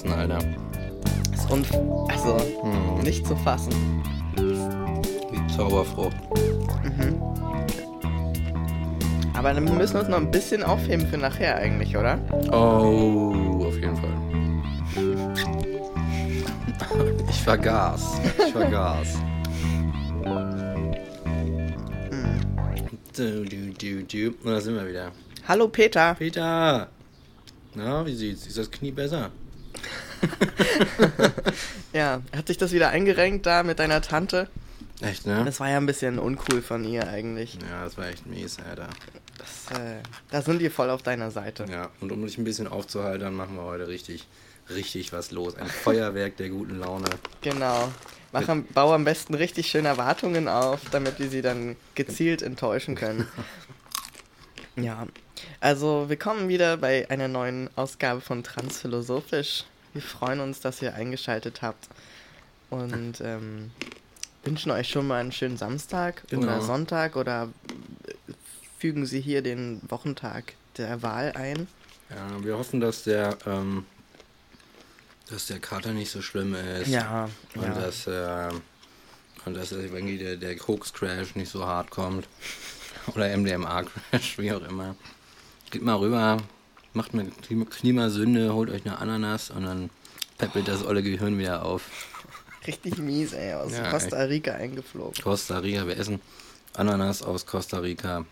Synapsen, Alter. Das ist unf also Hm. nicht zu fassen. Wie Zauberfrucht. Aber dann müssen wir uns noch ein bisschen aufheben für nachher eigentlich, oder? Oh, auf jeden Fall. Ich vergaß. Ich vergaß. Du, du, du, du. Und da sind wir wieder. Hallo Peter. Peter! Na, wie sieht's? Ist das Knie besser? Ja, hat sich das wieder eingerenkt da mit deiner Tante? Echt, ne? Das war ja ein bisschen uncool von ihr eigentlich. Ja, das war echt mies, Alter. Das, äh, da sind die voll auf deiner Seite. Ja, und um dich ein bisschen aufzuhalten, machen wir heute richtig, richtig was los. Ein Feuerwerk der guten Laune. Genau. Mach am, bau am besten richtig schön Erwartungen auf, damit wir sie dann gezielt enttäuschen können. Ja, also willkommen wieder bei einer neuen Ausgabe von Transphilosophisch. Wir freuen uns, dass ihr eingeschaltet habt und ähm, wünschen euch schon mal einen schönen Samstag oder Genau. Sonntag oder fügen Sie hier den Wochentag der Wahl ein. Ja, wir hoffen, dass der, ähm, dass der Kater nicht so schlimm ist. Ja, Und ja. dass, äh, und dass irgendwie der, der Koks-Crash nicht so hart kommt. Oder MDMA-Crash, wie auch immer. Geht mal rüber, macht eine Klima- Klimasünde, holt euch eine Ananas und dann peppelt das olle Gehirn wieder auf. Richtig mies, ey, aus Ja, Costa Rica eingeflogen. Costa Rica, wir essen Ananas aus Costa Rica.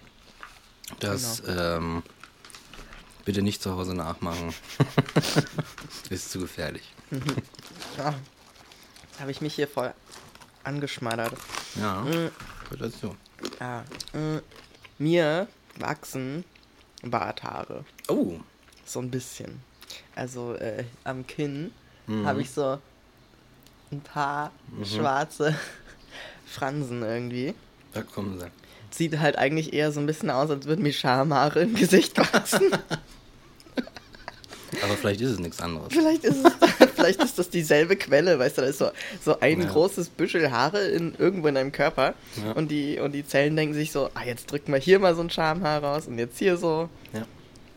Das ähm, bitte nicht zu Hause nachmachen. Ist zu gefährlich. Ja, habe ich mich hier voll angeschmattert. Ja, Mm, gehört dazu. ja, mm, mir wachsen Barthaare. Oh, So ein bisschen. Also äh, am Kinn Mhm. habe ich so ein paar schwarze Fransen irgendwie. da kommen sie. Sieht halt eigentlich eher so ein bisschen aus, als würden mir Schamhaare im Gesicht wachsen. Aber vielleicht ist es nichts anderes. vielleicht, ist es, vielleicht ist das dieselbe Quelle, weißt du, da ist so, so ein Ja. großes Büschel Haare in, irgendwo in deinem Körper Ja. und, die, und die Zellen denken sich so, ah, jetzt drücken wir hier mal so ein Schamhaar raus und jetzt hier so. Ja.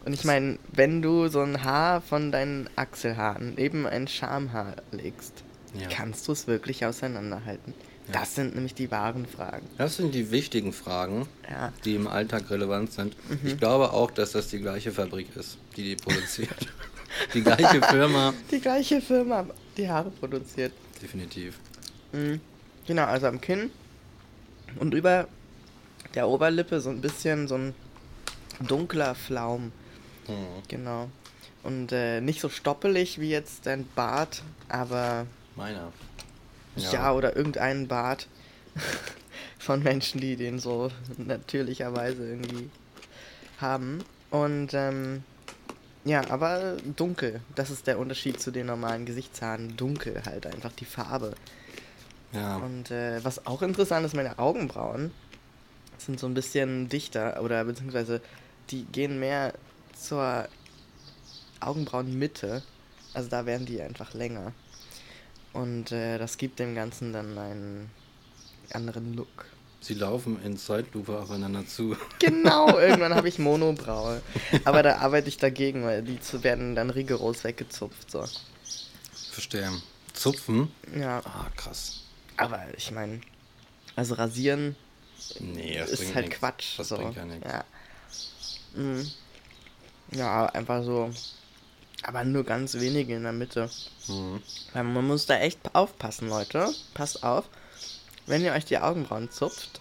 Und ich meine, wenn du so ein Haar von deinen Achselhaaren neben ein Schamhaar legst, kannst du es wirklich auseinanderhalten? Das sind nämlich die wahren Fragen. Das sind die wichtigen Fragen, Ja. die im Alltag relevant sind. Mhm. Ich glaube auch, dass das die gleiche Fabrik ist, die die produziert. die gleiche Firma. Die gleiche Firma, die Haare produziert. Definitiv. Mhm. Genau, also am Kinn und über der Oberlippe so ein bisschen so ein dunkler Flaum. Hm. Genau. Und äh, nicht so stoppelig wie jetzt dein Bart, aber Meiner. ja, oder irgendeinen Bart von Menschen, die den so natürlicherweise irgendwie haben. Und ähm, ja, aber dunkel. Das ist der Unterschied zu den normalen Gesichtshaaren. Dunkel halt einfach die Farbe. Ja. Und äh, was auch interessant ist, meine Augenbrauen sind so ein bisschen dichter oder beziehungsweise die gehen mehr zur Augenbrauenmitte. Also da werden die einfach länger. Und äh, das gibt dem Ganzen dann einen anderen Look. Sie laufen in Zeitlupe aufeinander zu. Genau, irgendwann habe ich Monobraue. Aber da arbeite ich dagegen, weil die zu werden dann rigoros weggezupft. So. Verstehe. Zupfen? Ja, Ah, krass. aber ich meine, also rasieren Nee, das ist halt nix. Quatsch. Das so. bringt ja nichts. Ja. Mhm. ja, einfach so. Aber nur ganz wenige in der Mitte. Mhm. Weil man muss da echt aufpassen, Leute. Passt auf. Wenn ihr euch die Augenbrauen zupft,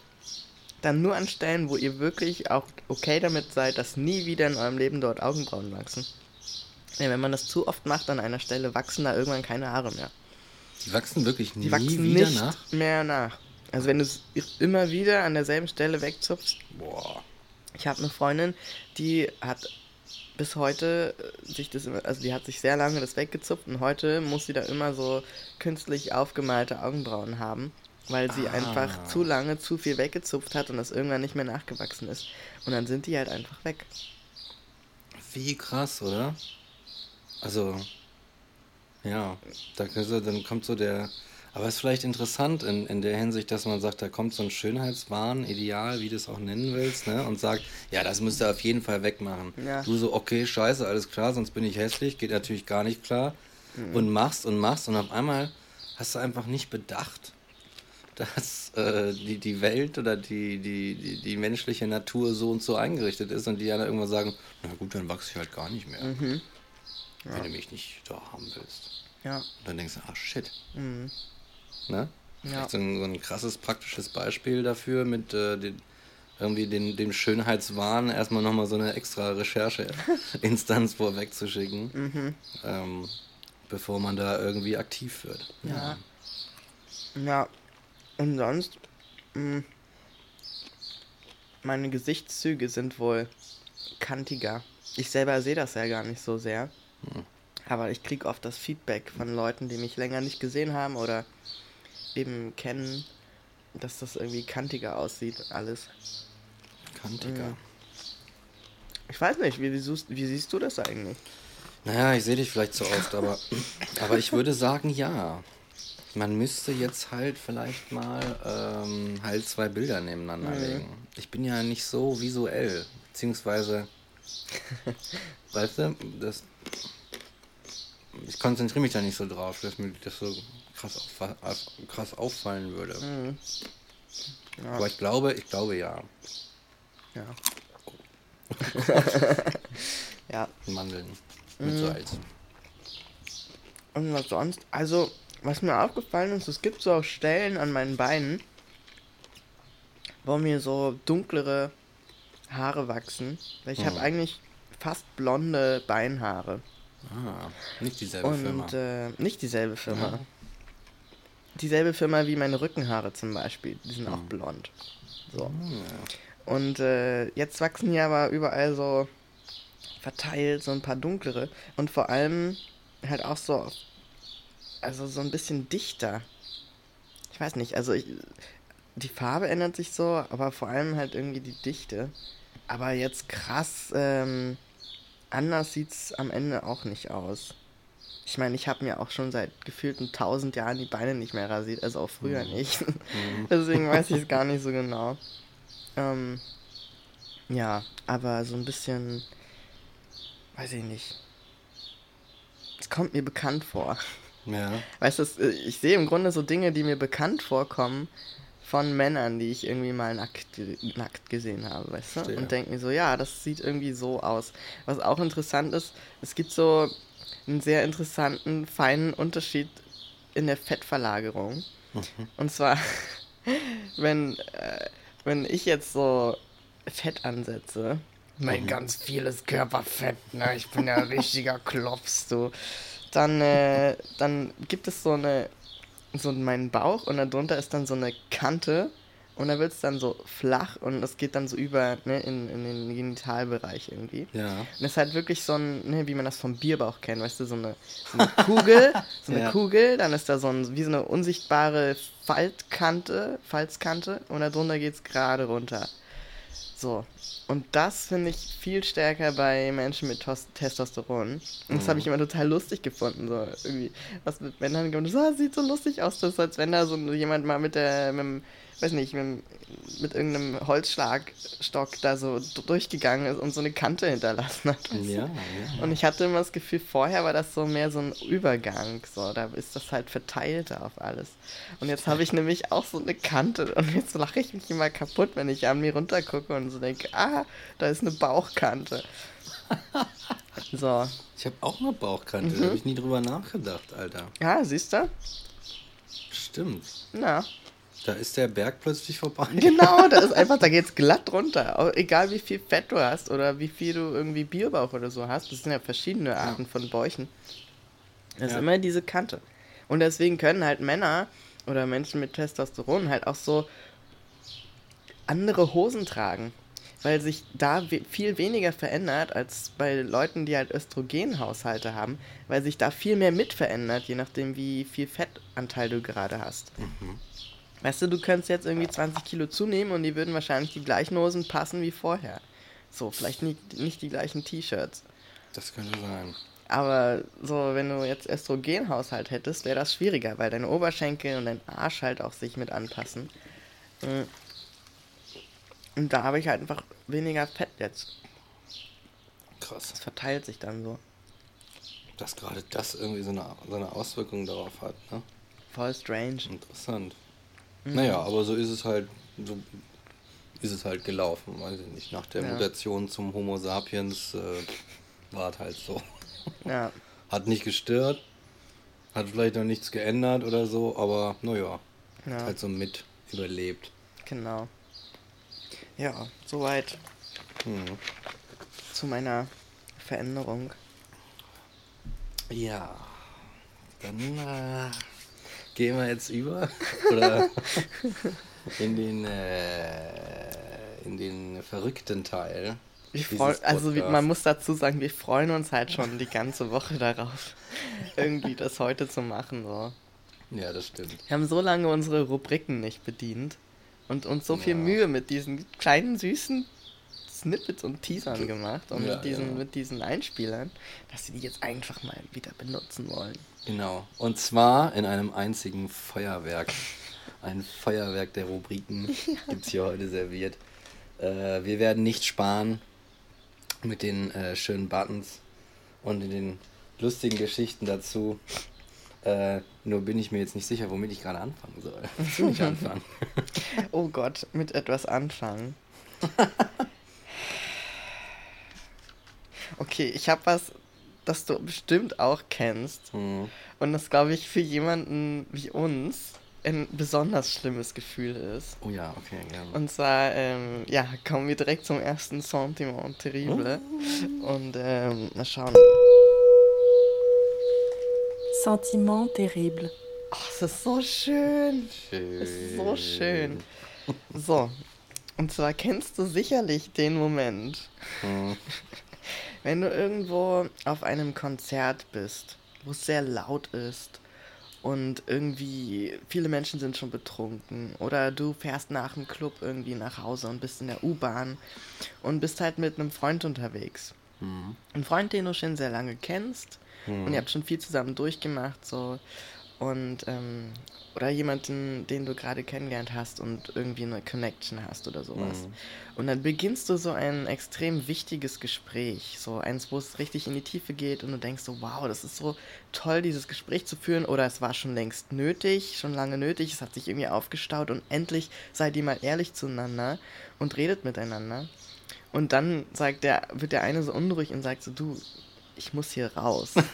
dann nur an Stellen, wo ihr wirklich auch okay damit seid, dass nie wieder in eurem Leben dort Augenbrauen wachsen. Ja, wenn man das zu oft macht an einer Stelle, wachsen da irgendwann keine Haare mehr. Die wachsen wirklich Die nie wachsen wieder nicht nach? mehr nach. Also wenn du es immer wieder an derselben Stelle wegzupfst, Boah. Ich habe eine Freundin, die hat bis heute äh, sich das immer, also die hat sich sehr lange das weggezupft und heute muss sie da immer so künstlich aufgemalte Augenbrauen haben, weil sie Ah. einfach zu lange zu viel weggezupft hat und das irgendwann nicht mehr nachgewachsen ist. Und dann sind die halt einfach weg. Wie krass, oder? Also, ja, da, also, dann kommt so der. Aber es ist vielleicht interessant in, in der Hinsicht, dass man sagt, da kommt so ein Schönheitswahn, Ideal, wie du es auch nennen willst, ne? Und sagt, ja, das müsst ihr auf jeden Fall wegmachen. Ja. Du so, okay, scheiße, alles klar, sonst bin ich hässlich, geht natürlich gar nicht klar. mhm. und machst und machst und auf einmal hast du einfach nicht bedacht, dass äh, die, die Welt oder die, die, die, die, menschliche Natur so und so eingerichtet ist und die dann irgendwann sagen, na gut, dann wachse ich halt gar nicht mehr. Mhm. Ja. Wenn du mich nicht da haben willst. Ja. Und dann denkst du, ach shit. Mhm. Ne? Ja. So ein, so ein krasses praktisches Beispiel dafür mit äh, den, irgendwie den, dem Schönheitswahn erstmal nochmal so eine extra Rechercheinstanz vorwegzuschicken, mhm. ähm, bevor man da irgendwie aktiv wird. Ja. Ja, und sonst, mh, hm, meine Gesichtszüge sind wohl kantiger. Ich selber sehe das ja gar nicht so sehr. Mhm. Aber ich kriege oft das Feedback von Leuten, die mich länger nicht gesehen haben oder eben kennen, dass das irgendwie kantiger aussieht, alles. Kantiger. Mhm. Ich weiß nicht, wie, wie, wie siehst du das eigentlich? Naja, ich sehe dich vielleicht zu oft, aber, aber ich würde sagen, ja. Man müsste jetzt halt vielleicht mal ähm, halt zwei Bilder nebeneinander mhm. legen. Ich bin ja nicht so visuell, beziehungsweise, weißt du, das, ich konzentriere mich da nicht so drauf, dass mir das so krass, auf, krass auffallen würde. Mhm. Ja. Aber ich glaube, ich glaube ja. Ja. ja. Mandeln mit mhm. Salz. Und was sonst? Also, was mir aufgefallen ist, es gibt so auch Stellen an meinen Beinen, wo mir so dunklere Haare wachsen. Weil ich oh. habe hm. eigentlich fast blonde Beinhaare. Ah, nicht dieselbe Und, Firma. Äh, nicht dieselbe Firma. Ja. Dieselbe Firma wie meine Rückenhaare zum Beispiel. Die sind hm. auch blond. So. Hm. Und äh, jetzt wachsen hier aber überall so verteilt so ein paar dunklere. Und vor allem halt auch so, also so ein bisschen dichter. Ich weiß nicht, also ich, die Farbe ändert sich so, aber vor allem halt irgendwie die Dichte. Aber jetzt krass, ähm, anders sieht's am Ende auch nicht aus. Ich meine, ich habe mir auch schon seit gefühlten tausend Jahren die Beine nicht mehr rasiert, also auch früher mhm. nicht. Mhm. Deswegen weiß ich es gar nicht so genau. Ähm, ja, aber so ein bisschen, weiß ich nicht. Es kommt mir bekannt vor. Ja. Weißt du, äh, ich sehe im Grunde so Dinge, die mir bekannt vorkommen von Männern, die ich irgendwie mal nackt, nackt gesehen habe, weißt du? Verstehe. Und denke mir so, ja, das sieht irgendwie so aus. Was auch interessant ist, es gibt so einen sehr interessanten, feinen Unterschied in der Fettverlagerung. Mhm. Und zwar, wenn äh, wenn ich jetzt so Fett ansetze, mein mhm. ganz vieles Körperfett, ne? Ich bin ja ein richtiger Klops, du. Dann, äh, dann gibt es so eine, so meinen Bauch und darunter ist dann so eine Kante und da wird es dann so flach und es geht dann so über ne, in, in den Genitalbereich irgendwie. Ja. Und das ist halt wirklich so ein, ne, wie man das vom Bierbauch kennt, weißt du, so eine, so eine Kugel, so eine ja. Kugel, dann ist da so ein, wie so eine unsichtbare Faltkante, Falzkante und darunter geht es gerade runter. So. Und das finde ich viel stärker bei Menschen mit Tos Testosteron. Und das habe ich mhm. immer total lustig gefunden. So irgendwie, was mit Männern gemacht. So, das sieht so lustig aus, das ist, als wenn da so jemand mal mit der, mit dem weiß nicht, mit, mit irgendeinem Holzschlagstock da so durchgegangen ist und so eine Kante hinterlassen hat. Ja, ja. Und ich hatte immer das Gefühl, vorher war das so mehr so ein Übergang, so, da ist das halt verteilter auf alles. Und jetzt habe ich nämlich auch so eine Kante und jetzt lache ich mich immer kaputt, wenn ich an mir runtergucke und so denke, ah, da ist eine Bauchkante. so. Ich habe auch eine Bauchkante, mhm. da habe ich nie drüber nachgedacht, Alter. Ja, siehst du? Stimmt. Ja. Da ist der Berg plötzlich vorbei. Genau, da ist einfach, da geht's glatt runter. Egal wie viel Fett du hast oder wie viel du irgendwie Bierbauch oder so hast. Das sind ja verschiedene Arten ja. von Bäuchen. Das ja. ist immer diese Kante. Und deswegen können halt Männer oder Menschen mit Testosteron halt auch so andere Hosen tragen. Weil sich da viel weniger verändert als bei Leuten, die halt Östrogenhaushalte haben, weil sich da viel mehr mit verändert, je nachdem, wie viel Fettanteil du gerade hast. Mhm. Weißt du, du könntest jetzt irgendwie 20 Kilo zunehmen und die würden wahrscheinlich die gleichen Hosen passen wie vorher. So, vielleicht nicht, nicht die gleichen T-Shirts. Das könnte sein. Aber so, wenn du jetzt Östrogenhaushalt hättest, wäre das schwieriger, weil deine Oberschenkel und dein Arsch halt auch sich mit anpassen. Mm. Und da habe ich halt einfach weniger Fett jetzt. Krass. Das verteilt sich dann so. dass gerade das irgendwie so eine, so eine Auswirkung darauf hat. Ne? Voll strange. Interessant. Mhm. Naja, aber so ist es halt, so ist es halt gelaufen, weiß ich nicht. Nach der ja. Mutation zum Homo sapiens äh, war es halt so. Ja. Hat nicht gestört, hat vielleicht noch nichts geändert oder so, aber naja, ja. halt so mit überlebt. Genau. Ja, soweit hm. zu meiner Veränderung. Ja, dann äh, gehen wir jetzt über oder in den äh, in den verrückten Teil. Freu, also wie, man muss dazu sagen, wir freuen uns halt schon die ganze Woche darauf, irgendwie das heute zu machen. So. Ja, das stimmt. Wir haben so lange unsere Rubriken nicht bedient und uns so viel Mühe mit diesen kleinen süßen Snippets und Teasern gemacht und ja, mit, diesen, ja. mit diesen Einspielern, dass sie die jetzt einfach mal wieder benutzen wollen. Genau. Und zwar in einem einzigen Feuerwerk. Ein Feuerwerk der Rubriken ja. gibt es hier heute serviert. Äh, wir werden nicht sparen mit den äh, schönen Buttons und den lustigen Geschichten dazu. Äh, nur bin ich mir jetzt nicht sicher, womit ich gerade anfangen soll. Willst du nicht anfangen? oh Gott, mit etwas anfangen. okay, ich habe was, das du bestimmt auch kennst. Mhm. Und das, glaube ich, für jemanden wie uns ein besonders schlimmes Gefühl ist. Oh ja, okay, gerne. Und zwar, ähm, ja, kommen wir direkt zum ersten Sentiment terrible. Oh. Und ähm, mal schauen. Sentiment terrible. Oh, es ist so schön. Schön. Es ist so schön. So, und zwar kennst du sicherlich den Moment, hm. Wenn du irgendwo auf einem Konzert bist, wo es sehr laut ist und irgendwie viele Menschen sind schon betrunken oder du fährst nach dem Club irgendwie nach Hause und bist in der U-Bahn und bist halt mit einem Freund unterwegs. Mhm. Ein Freund, den du schon sehr lange kennst mhm. und ihr habt schon viel zusammen durchgemacht so und ähm, oder jemanden, den du gerade kennengelernt hast und irgendwie eine Connection hast oder sowas. Mhm. Und dann beginnst du so ein extrem wichtiges Gespräch, so eins, wo es richtig in die Tiefe geht und du denkst so, wow, das ist so toll, dieses Gespräch zu führen oder es war schon längst nötig, schon lange nötig, es hat sich irgendwie aufgestaut und endlich seid ihr mal ehrlich zueinander und redet miteinander. Und dann sagt der, wird der eine so unruhig und sagt so, du, ich muss hier raus.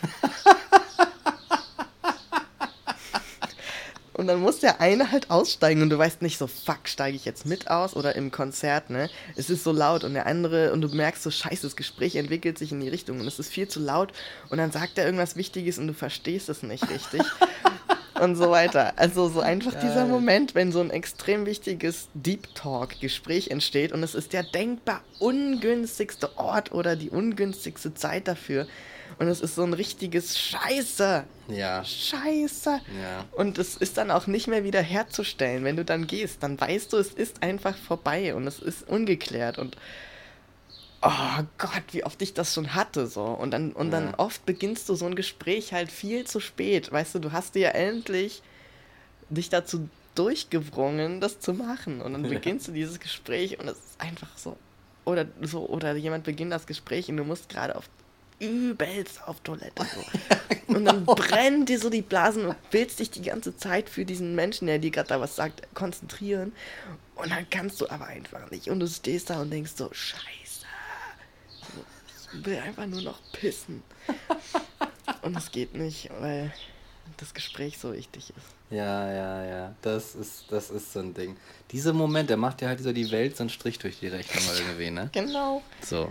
Und dann muss der eine halt aussteigen und du weißt nicht so, fuck, steige ich jetzt mit aus oder im Konzert, ne? Es ist so laut und der andere, und du merkst so, scheiße, das Gespräch entwickelt sich in die Richtung und es ist viel zu laut und dann sagt er irgendwas Wichtiges und du verstehst es nicht richtig. und so weiter. Also so einfach Geil. dieser Moment, wenn so ein extrem wichtiges Deep Talk Gespräch entsteht und es ist der denkbar ungünstigste Ort oder die ungünstigste Zeit dafür, und es ist so ein richtiges Scheiße. Ja. Scheiße. Ja. Und es ist dann auch nicht mehr wieder herzustellen. Wenn du dann gehst, dann weißt du, es ist einfach vorbei und es ist ungeklärt. Und oh Gott, wie oft ich das schon hatte. so Und dann, und dann ja. oft beginnst du so ein Gespräch halt viel zu spät. Weißt du, du hast dir ja endlich dich dazu durchgewrungen, das zu machen. Und dann beginnst du dieses Gespräch und es ist einfach so. Oder so, oder jemand beginnt das Gespräch und du musst gerade auf übelst auf Toilette. So. Und dann brennt dir so die Blasen und willst dich die ganze Zeit für diesen Menschen, der dir gerade da was sagt, konzentrieren. Und dann kannst du aber einfach nicht. Und du stehst da und denkst so, scheiße. Ich will einfach nur noch pissen. Und es geht nicht, weil das Gespräch so wichtig ist. Ja, ja, ja. Das ist, das ist so ein Ding. Dieser Moment, der macht ja halt so die Welt so einen Strich durch die Rechnung irgendwie, ne? Genau. So.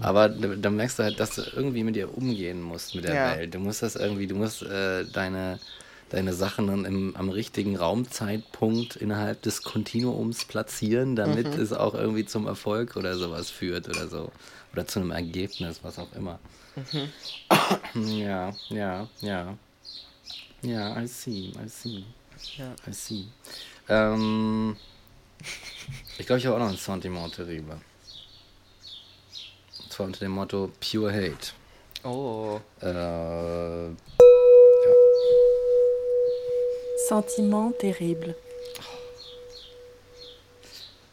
Aber da merkst du halt, dass du irgendwie mit dir umgehen musst, mit der ja. Welt. Du musst das irgendwie, du musst äh, deine, deine Sachen dann im, am richtigen Raumzeitpunkt innerhalb des Kontinuums platzieren, damit mhm. es auch irgendwie zum Erfolg oder sowas führt oder so. Oder zu einem Ergebnis, was auch immer. Mhm. Ja, ja, ja. Ja, I see, I see. Ja. I see. Ähm, ich glaube, ich habe auch noch ein Sentiment terrible. Und zwar unter dem Motto Pure Hate. Oh. Äh, ja. Sentiment terrible.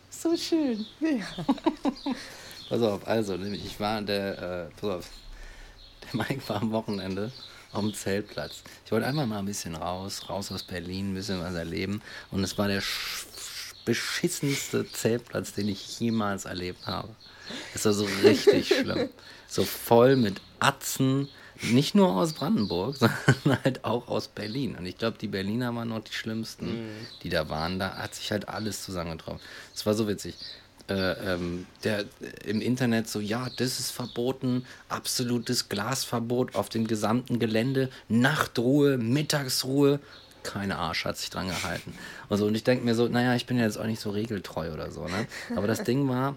So schön. Ja. pass auf, also, nämlich ich war der, äh, pass auf, Mike war am Wochenende dem Zeltplatz. Ich wollte einfach mal ein bisschen raus, raus aus Berlin, ein bisschen was erleben. Und es war der beschissenste Zeltplatz, den ich jemals erlebt habe. Es war so richtig schlimm. So voll mit Atzen, nicht nur aus Brandenburg, sondern halt auch aus Berlin. Und ich glaube, die Berliner waren noch die schlimmsten, mhm. die da waren. Da hat sich halt alles zusammengetroffen. Es war so witzig. Äh, ähm, der äh, im Internet so, ja, das ist verboten, absolutes Glasverbot auf dem gesamten Gelände, Nachtruhe, Mittagsruhe. Keine Arsch hat sich dran gehalten. Und, so, und ich denke mir so, naja, ich bin ja jetzt auch nicht so regeltreu oder so, ne? Aber das Ding war,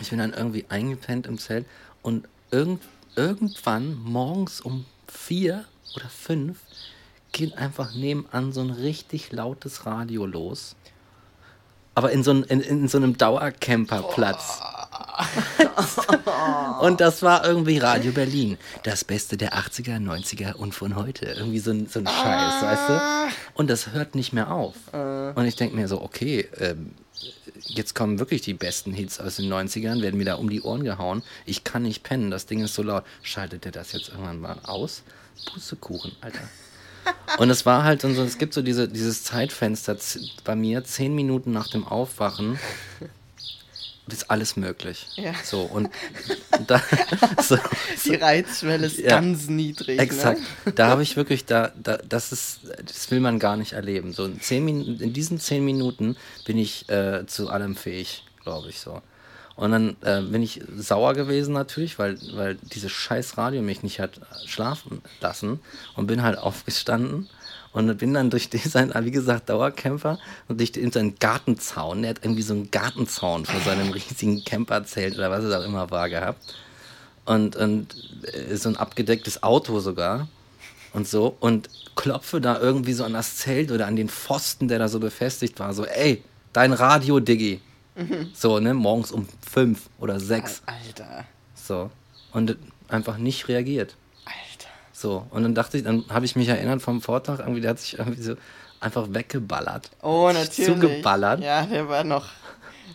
ich bin dann irgendwie eingepennt im Zelt und irgend, irgendwann morgens um vier oder fünf geht einfach nebenan so ein richtig lautes Radio los. Aber in so, ein, in, in so einem Dauercamperplatz. und das war irgendwie Radio Berlin. Das Beste der 80er, 90er und von heute. Irgendwie so ein, so ein Scheiß, weißt du? Und das hört nicht mehr auf. Äh. Und ich denke mir so, okay, ähm, jetzt kommen wirklich die besten Hits aus den 90ern, werden mir da um die Ohren gehauen. Ich kann nicht pennen, das Ding ist so laut. Schaltet der das jetzt irgendwann mal aus? Pustekuchen, Alter. Und es war halt so, es gibt so diese, dieses Zeitfenster bei mir, zehn Minuten nach dem Aufwachen, ist alles möglich. Ja. So, und da, so, Die Reizschwelle ist ja, ganz niedrig. Ne? Exakt. Ne? Da habe ich wirklich, da, da, das ist, das will man gar nicht erleben. So in, zehn Min in diesen zehn Minuten bin ich äh, zu allem fähig, glaube ich so. Und dann äh, bin ich sauer gewesen natürlich, weil, weil dieses scheiß Radio mich nicht hat schlafen lassen und bin halt aufgestanden und bin dann durch diesen, wie gesagt, Dauercamper und durch den seinen Gartenzaun, der hat irgendwie so einen Gartenzaun vor seinem riesigen Camperzelt oder was es auch immer war gehabt. Und, und äh, so ein abgedecktes Auto sogar und so und klopfe da irgendwie so an das Zelt oder an den Pfosten, der da so befestigt war, so, ey, dein Radio, Diggi. Mhm. So, ne, morgens um fünf oder sechs. Alter. So. Und einfach nicht reagiert. So, und dann dachte ich, dann habe ich mich erinnert vom Vortrag, irgendwie, der hat sich irgendwie so einfach weggeballert. Oh, natürlich. Zugeballert. Ja, der war noch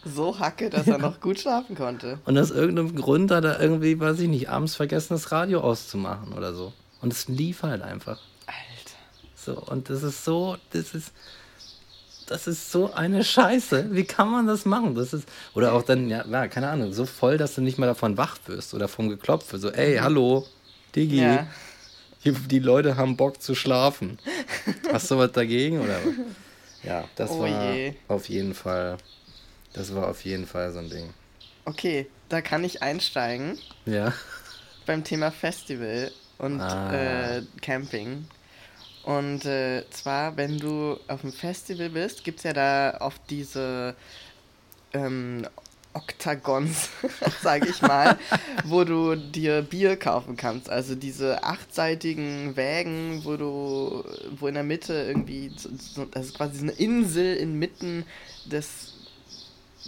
so hacke, dass er noch gut schlafen konnte. Und aus irgendeinem Grund hat er irgendwie, weiß ich nicht, abends vergessen, das Radio auszumachen oder so. Und es lief halt einfach. Alter. So, und das ist so, das ist, das ist so eine Scheiße. Wie kann man das machen? Das ist, oder auch dann, ja, ja keine Ahnung, so voll, dass du nicht mehr davon wach wirst oder vom Geklopfe. So, ey, hallo, Digi. Ja. Die, die Leute haben Bock zu schlafen. Hast du was dagegen oder? Ja, das oh war je. auf jeden Fall. Das war auf jeden Fall so ein Ding. Okay, da kann ich einsteigen. Ja. Beim Thema Festival und ah. äh, Camping. Und äh, zwar, wenn du auf dem Festival bist, gibt es ja da oft diese ähm, Oktagons, sage ich mal, wo du dir Bier kaufen kannst. Also diese achtseitigen Wägen, wo du, wo in der Mitte irgendwie, so, das ist quasi eine Insel inmitten des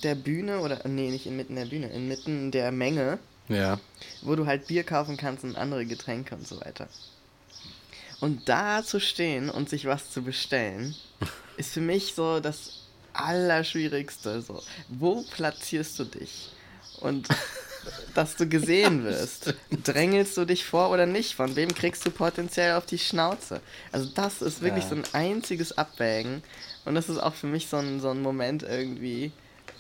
der Bühne oder nee, nicht inmitten der Bühne, inmitten der Menge. Ja. Wo du halt Bier kaufen kannst und andere Getränke und so weiter. Und da zu stehen und sich was zu bestellen, ist für mich so das Allerschwierigste. So. Wo platzierst du dich? Und dass du gesehen wirst. Drängelst du dich vor oder nicht? Von wem kriegst du potenziell auf die Schnauze? Also das ist wirklich ja. so ein einziges Abwägen. Und das ist auch für mich so ein, so ein Moment irgendwie,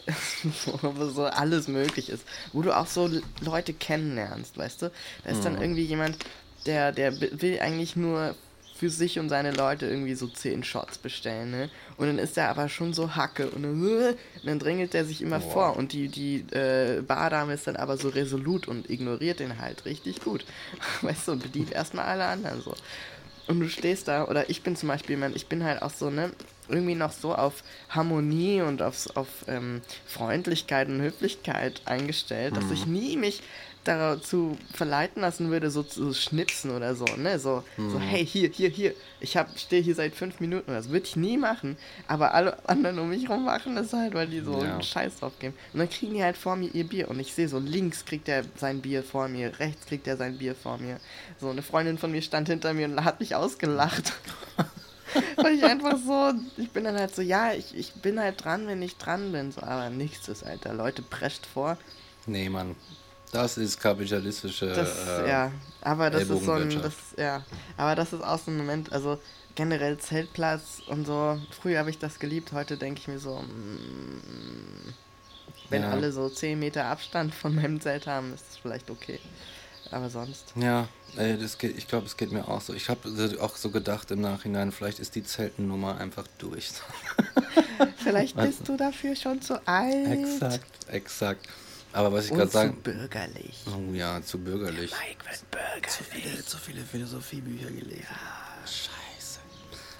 wo so alles möglich ist. Wo du auch so Leute kennenlernst, weißt du? Da ist dann mhm. irgendwie jemand, der, der will eigentlich nur für sich und seine Leute irgendwie so zehn Shots bestellen, ne? Und dann ist er aber schon so Hacke und dann, und dann drängelt er sich immer wow. vor und die, die äh, Bardame ist dann aber so resolut und ignoriert den halt richtig gut. Weißt du, und bedient erstmal alle anderen so. Und du stehst da, oder ich bin zum Beispiel jemand, ich bin halt auch so, ne, irgendwie noch so auf Harmonie und auf, auf ähm, Freundlichkeit und Höflichkeit eingestellt, mhm. dass ich nie mich dazu verleiten lassen würde, so zu schnipsen oder so, ne? So, hm. so hey, hier, hier, hier, ich stehe hier seit fünf Minuten. Das würde ich nie machen, aber alle anderen um mich herum machen das halt, weil die so ja. einen Scheiß drauf geben. Und dann kriegen die halt vor mir ihr Bier und ich sehe so, links kriegt er sein Bier vor mir, rechts kriegt er sein Bier vor mir. So, eine Freundin von mir stand hinter mir und hat mich ausgelacht. weil ich einfach so, ich bin dann halt so, ja, ich, ich bin halt dran, wenn ich dran bin, so, aber nichts ist, Alter. Leute prescht vor. Nee, Mann. Das ist kapitalistische. Das, äh, ja, aber das ist so ein, das, ja, aber das ist auch so ein Moment, also generell Zeltplatz und so. Früher habe ich das geliebt, heute denke ich mir so, mm, wenn Ja. alle so 10 Meter Abstand von meinem Zelt haben, ist das vielleicht okay. Aber sonst. Ja, ey, das geht, ich glaube, es geht mir auch so. Ich habe auch so gedacht im Nachhinein, vielleicht ist die Zeltennummer einfach durch. Vielleicht Also- bist du dafür schon zu alt. exakt, exakt. Aber was ich gerade zu sagen. bürgerlich. Oh ja, zu bürgerlich. Mike wird bürgerlich. viele, zu viele Philosophiebücher gelesen. Scheiße.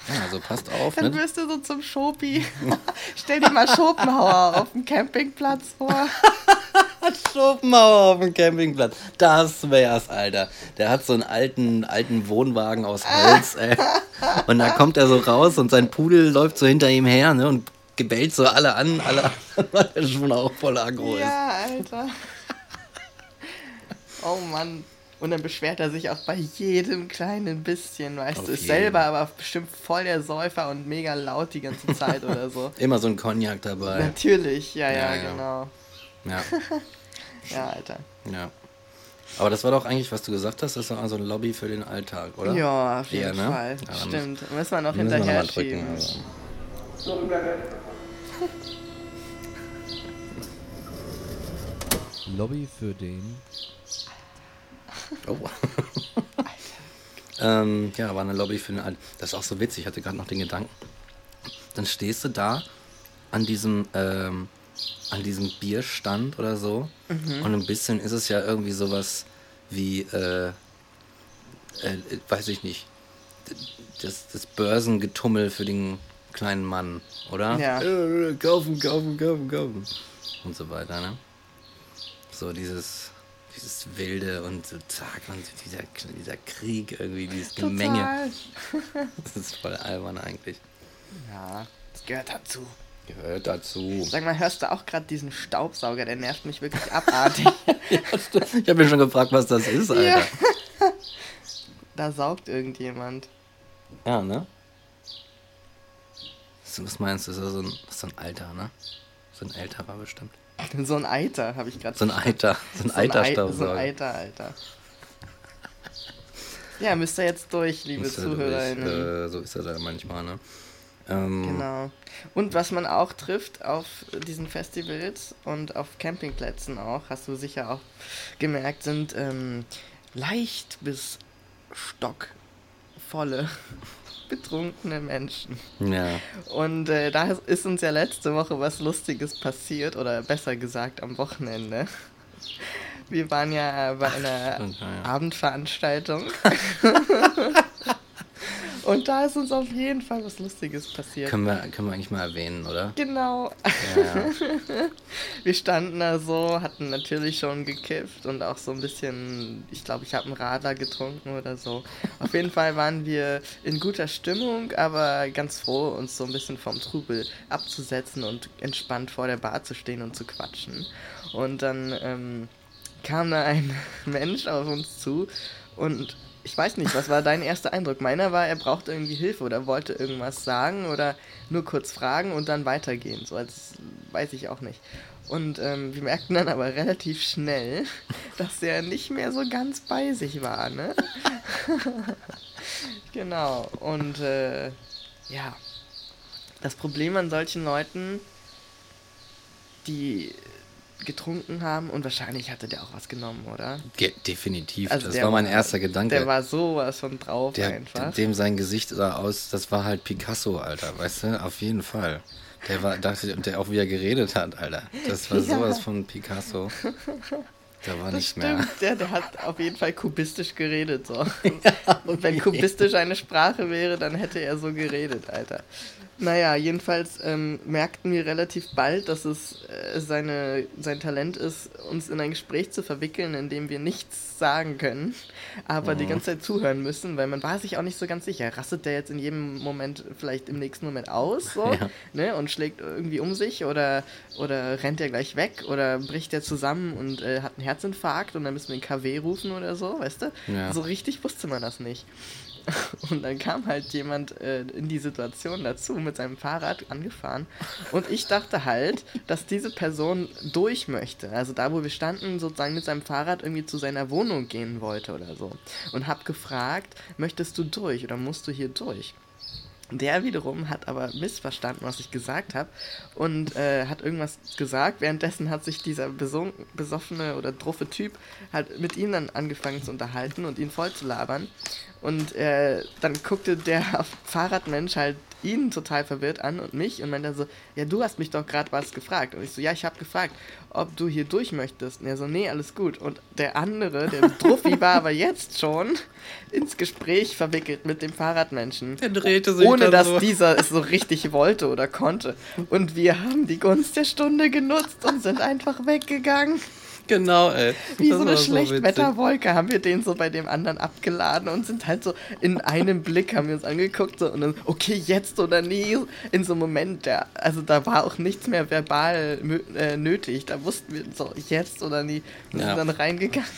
Ja, also passt auf, Dann ne? wirst du so zum Schopi. Stell dir mal Schopenhauer auf dem Campingplatz vor. Schopenhauer auf dem Campingplatz. Das wär's, Alter. Der hat so einen alten, alten Wohnwagen aus Holz, ey. Und da kommt er so raus und sein Pudel läuft so hinter ihm her, ne? Und gebellt so alle an, alle an, weil er schon auch voll aggro ist. Ja, Alter. Oh Mann. Und dann beschwert er sich auch bei jedem kleinen bisschen, weißt Auf du, ist jeden. selber aber bestimmt voll der Säufer und mega laut die ganze Zeit oder so. Immer so ein Cognac dabei. Natürlich, ja, ja, Ja, ja. genau. Ja, Ja, Alter. ja. Aber das war doch eigentlich, was du gesagt hast, das war also ein Lobby für den Alltag, oder? Ja, auf jeden Ja, ne? Fall. Ja, Stimmt. Müssen wir noch Müssen wir noch hinterher schieben. Also. Lobby für den. Oh. ähm, ja, war eine Lobby für den All. Das ist auch so witzig, ich hatte gerade noch den Gedanken. Dann stehst du da an diesem, ähm, an diesem Bierstand oder so. Und ein bisschen ist es ja irgendwie sowas wie, äh, äh, weiß ich nicht, das, das Börsengetummel für den kleinen Mann, oder? Ja. Äh, kaufen, kaufen, kaufen, kaufen. Und so weiter, ne? So dieses, dieses Wilde und so zack und dieser, dieser Krieg irgendwie, dieses Gemenge. Das ist voll albern eigentlich. Ja, das gehört dazu. Gehört dazu. Sag mal, hörst du auch gerade diesen Staubsauger? Der nervt mich wirklich abartig. Ich habe mir schon gefragt, was das ist, Alter. Ja. da saugt irgendjemand. Ja, ne? Was meinst du? Das ist so ein, so ein Alter, ne? So ein älterer bestimmt. So ein Eiter, habe ich gerade So ein Eiter. So ein Ei- So ein. Eiter, Alter. Ja, müsst ihr jetzt durch, liebe durch, ZuhörerInnen. äh, so ist er da manchmal, ne? Ähm, Genau. Und was man auch trifft auf diesen Festivals und auf Campingplätzen auch, hast du sicher auch gemerkt, sind ähm, leicht bis stockvolle, betrunkene Menschen. Ja. Und äh, da ist uns ja letzte Woche was Lustiges passiert, oder besser gesagt am Wochenende. Wir waren ja bei einer stimmt, ja, ja. Abendveranstaltung. Und da ist uns auf jeden Fall was Lustiges passiert. Können wir, können wir eigentlich mal erwähnen, oder? Genau. Ja. Wir standen da so, hatten natürlich schon gekifft und auch so ein bisschen, ich glaube, ich habe einen Radler getrunken oder so. Auf jeden Fall waren wir in guter Stimmung, aber ganz froh, uns so ein bisschen vom Trubel abzusetzen und entspannt vor der Bar zu stehen und zu quatschen. Und dann ähm, kam da ein Mensch auf uns zu und ich weiß nicht, was war dein erster Eindruck? Meiner war, er brauchte irgendwie Hilfe oder wollte irgendwas sagen oder nur kurz fragen und dann weitergehen. So als weiß ich auch nicht. Und ähm, wir merkten dann aber relativ schnell, dass er nicht mehr so ganz bei sich war, ne? genau. Und äh, ja, das Problem an solchen Leuten, die getrunken haben und wahrscheinlich hatte der auch was genommen, oder? Ge definitiv. Also das war mein war- erster Gedanke. Der war sowas von drauf Der, einfach. dem sein Gesicht sah aus, das war halt Picasso, Alter, weißt du? Auf jeden Fall. Der war, dachte, der auch wie er geredet hat, Alter. Das war Ja. sowas von Picasso. Da war Das nicht stimmt, mehr. der, der hat auf jeden Fall kubistisch geredet. So. Und wenn kubistisch eine Sprache wäre, dann hätte er so geredet, Alter. Naja, jedenfalls ähm, merkten wir relativ bald, dass es äh, seine, sein Talent ist, uns in ein Gespräch zu verwickeln, in dem wir nichts sagen können, aber Mhm. die ganze Zeit zuhören müssen, weil man war sich auch nicht so ganz sicher. Rastet der jetzt in jedem Moment vielleicht im nächsten Moment aus so, Ja. ne, und schlägt irgendwie um sich oder, oder rennt er gleich weg oder bricht er zusammen und äh, hat einen Herzinfarkt und dann müssen wir den KW rufen oder so, weißt du? Ja. So richtig wusste man das nicht. Und dann kam halt jemand äh, in die Situation dazu mit seinem Fahrrad angefahren und ich dachte halt, dass diese Person durch möchte. Also da, wo wir standen, sozusagen mit seinem Fahrrad irgendwie zu seiner Wohnung gehen wollte oder so. Und hab gefragt, möchtest du durch oder musst du hier durch? Der wiederum hat aber missverstanden, was ich gesagt habe und äh, hat irgendwas gesagt. Währenddessen hat sich dieser besoffene oder druffe Typ halt mit ihm dann angefangen zu unterhalten und ihn voll zu labern. Und äh, dann guckte der Fahrradmensch halt ihn total verwirrt an und mich und meinte dann so, ja, du hast mich doch gerade was gefragt. Und ich so, ja, ich habe gefragt, ob du hier durch möchtest. Und er so, nee, alles gut. Und der andere, der Druffi, war aber jetzt schon ins Gespräch verwickelt mit dem Fahrradmenschen. Der drehte sich Ohne dass so. dieser es so richtig wollte oder konnte. Und wir haben die Gunst der Stunde genutzt und sind einfach weggegangen. Genau, ey. Wie Das so eine. Schlechtwetterwolke haben wir den so bei dem anderen abgeladen und sind halt so in einem Blick haben wir uns angeguckt so, und dann, okay, jetzt oder nie, in so einem Moment, der, also da war auch nichts mehr verbal äh, nötig, da wussten wir so, jetzt oder nie, wir Ja. sind dann reingegangen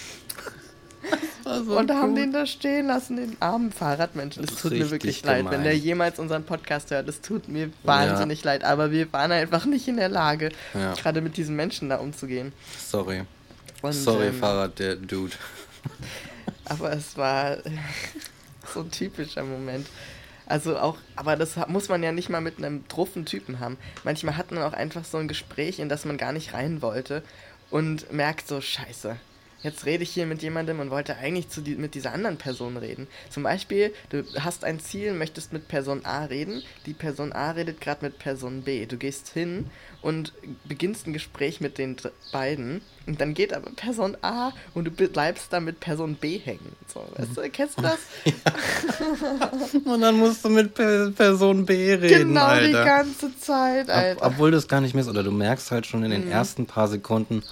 so und haben gut. den da stehen lassen, den armen Fahrradmenschen. Es tut mir wirklich leid, wenn gemein. der jemals unseren Podcast hört, es tut mir wahnsinnig leid, aber wir waren einfach nicht in der Lage, Ja. gerade mit diesen Menschen da umzugehen. Sorry. Und, Sorry, ähm, Fahrrad, der Dude. Aber es war so ein typischer Moment. Also auch, aber das muss man ja nicht mal mit einem druffen Typen haben. Manchmal hat man auch einfach so ein Gespräch, in das man gar nicht rein wollte und merkt so, scheiße, jetzt rede ich hier mit jemandem und wollte eigentlich zu die, mit dieser anderen Person reden. Zum Beispiel, du hast ein Ziel, möchtest mit Person A reden, die Person A redet gerade mit Person B. Du gehst hin und beginnst ein Gespräch mit den beiden und dann geht aber Person A und du bleibst da mit Person B hängen. So, weißt du, kennst du das? Und dann musst du mit Per- Person B reden, genau die Alter. ganze Zeit, Ob, Alter. obwohl du es gar nicht mehr oder du merkst halt schon in Mhm. den ersten paar Sekunden,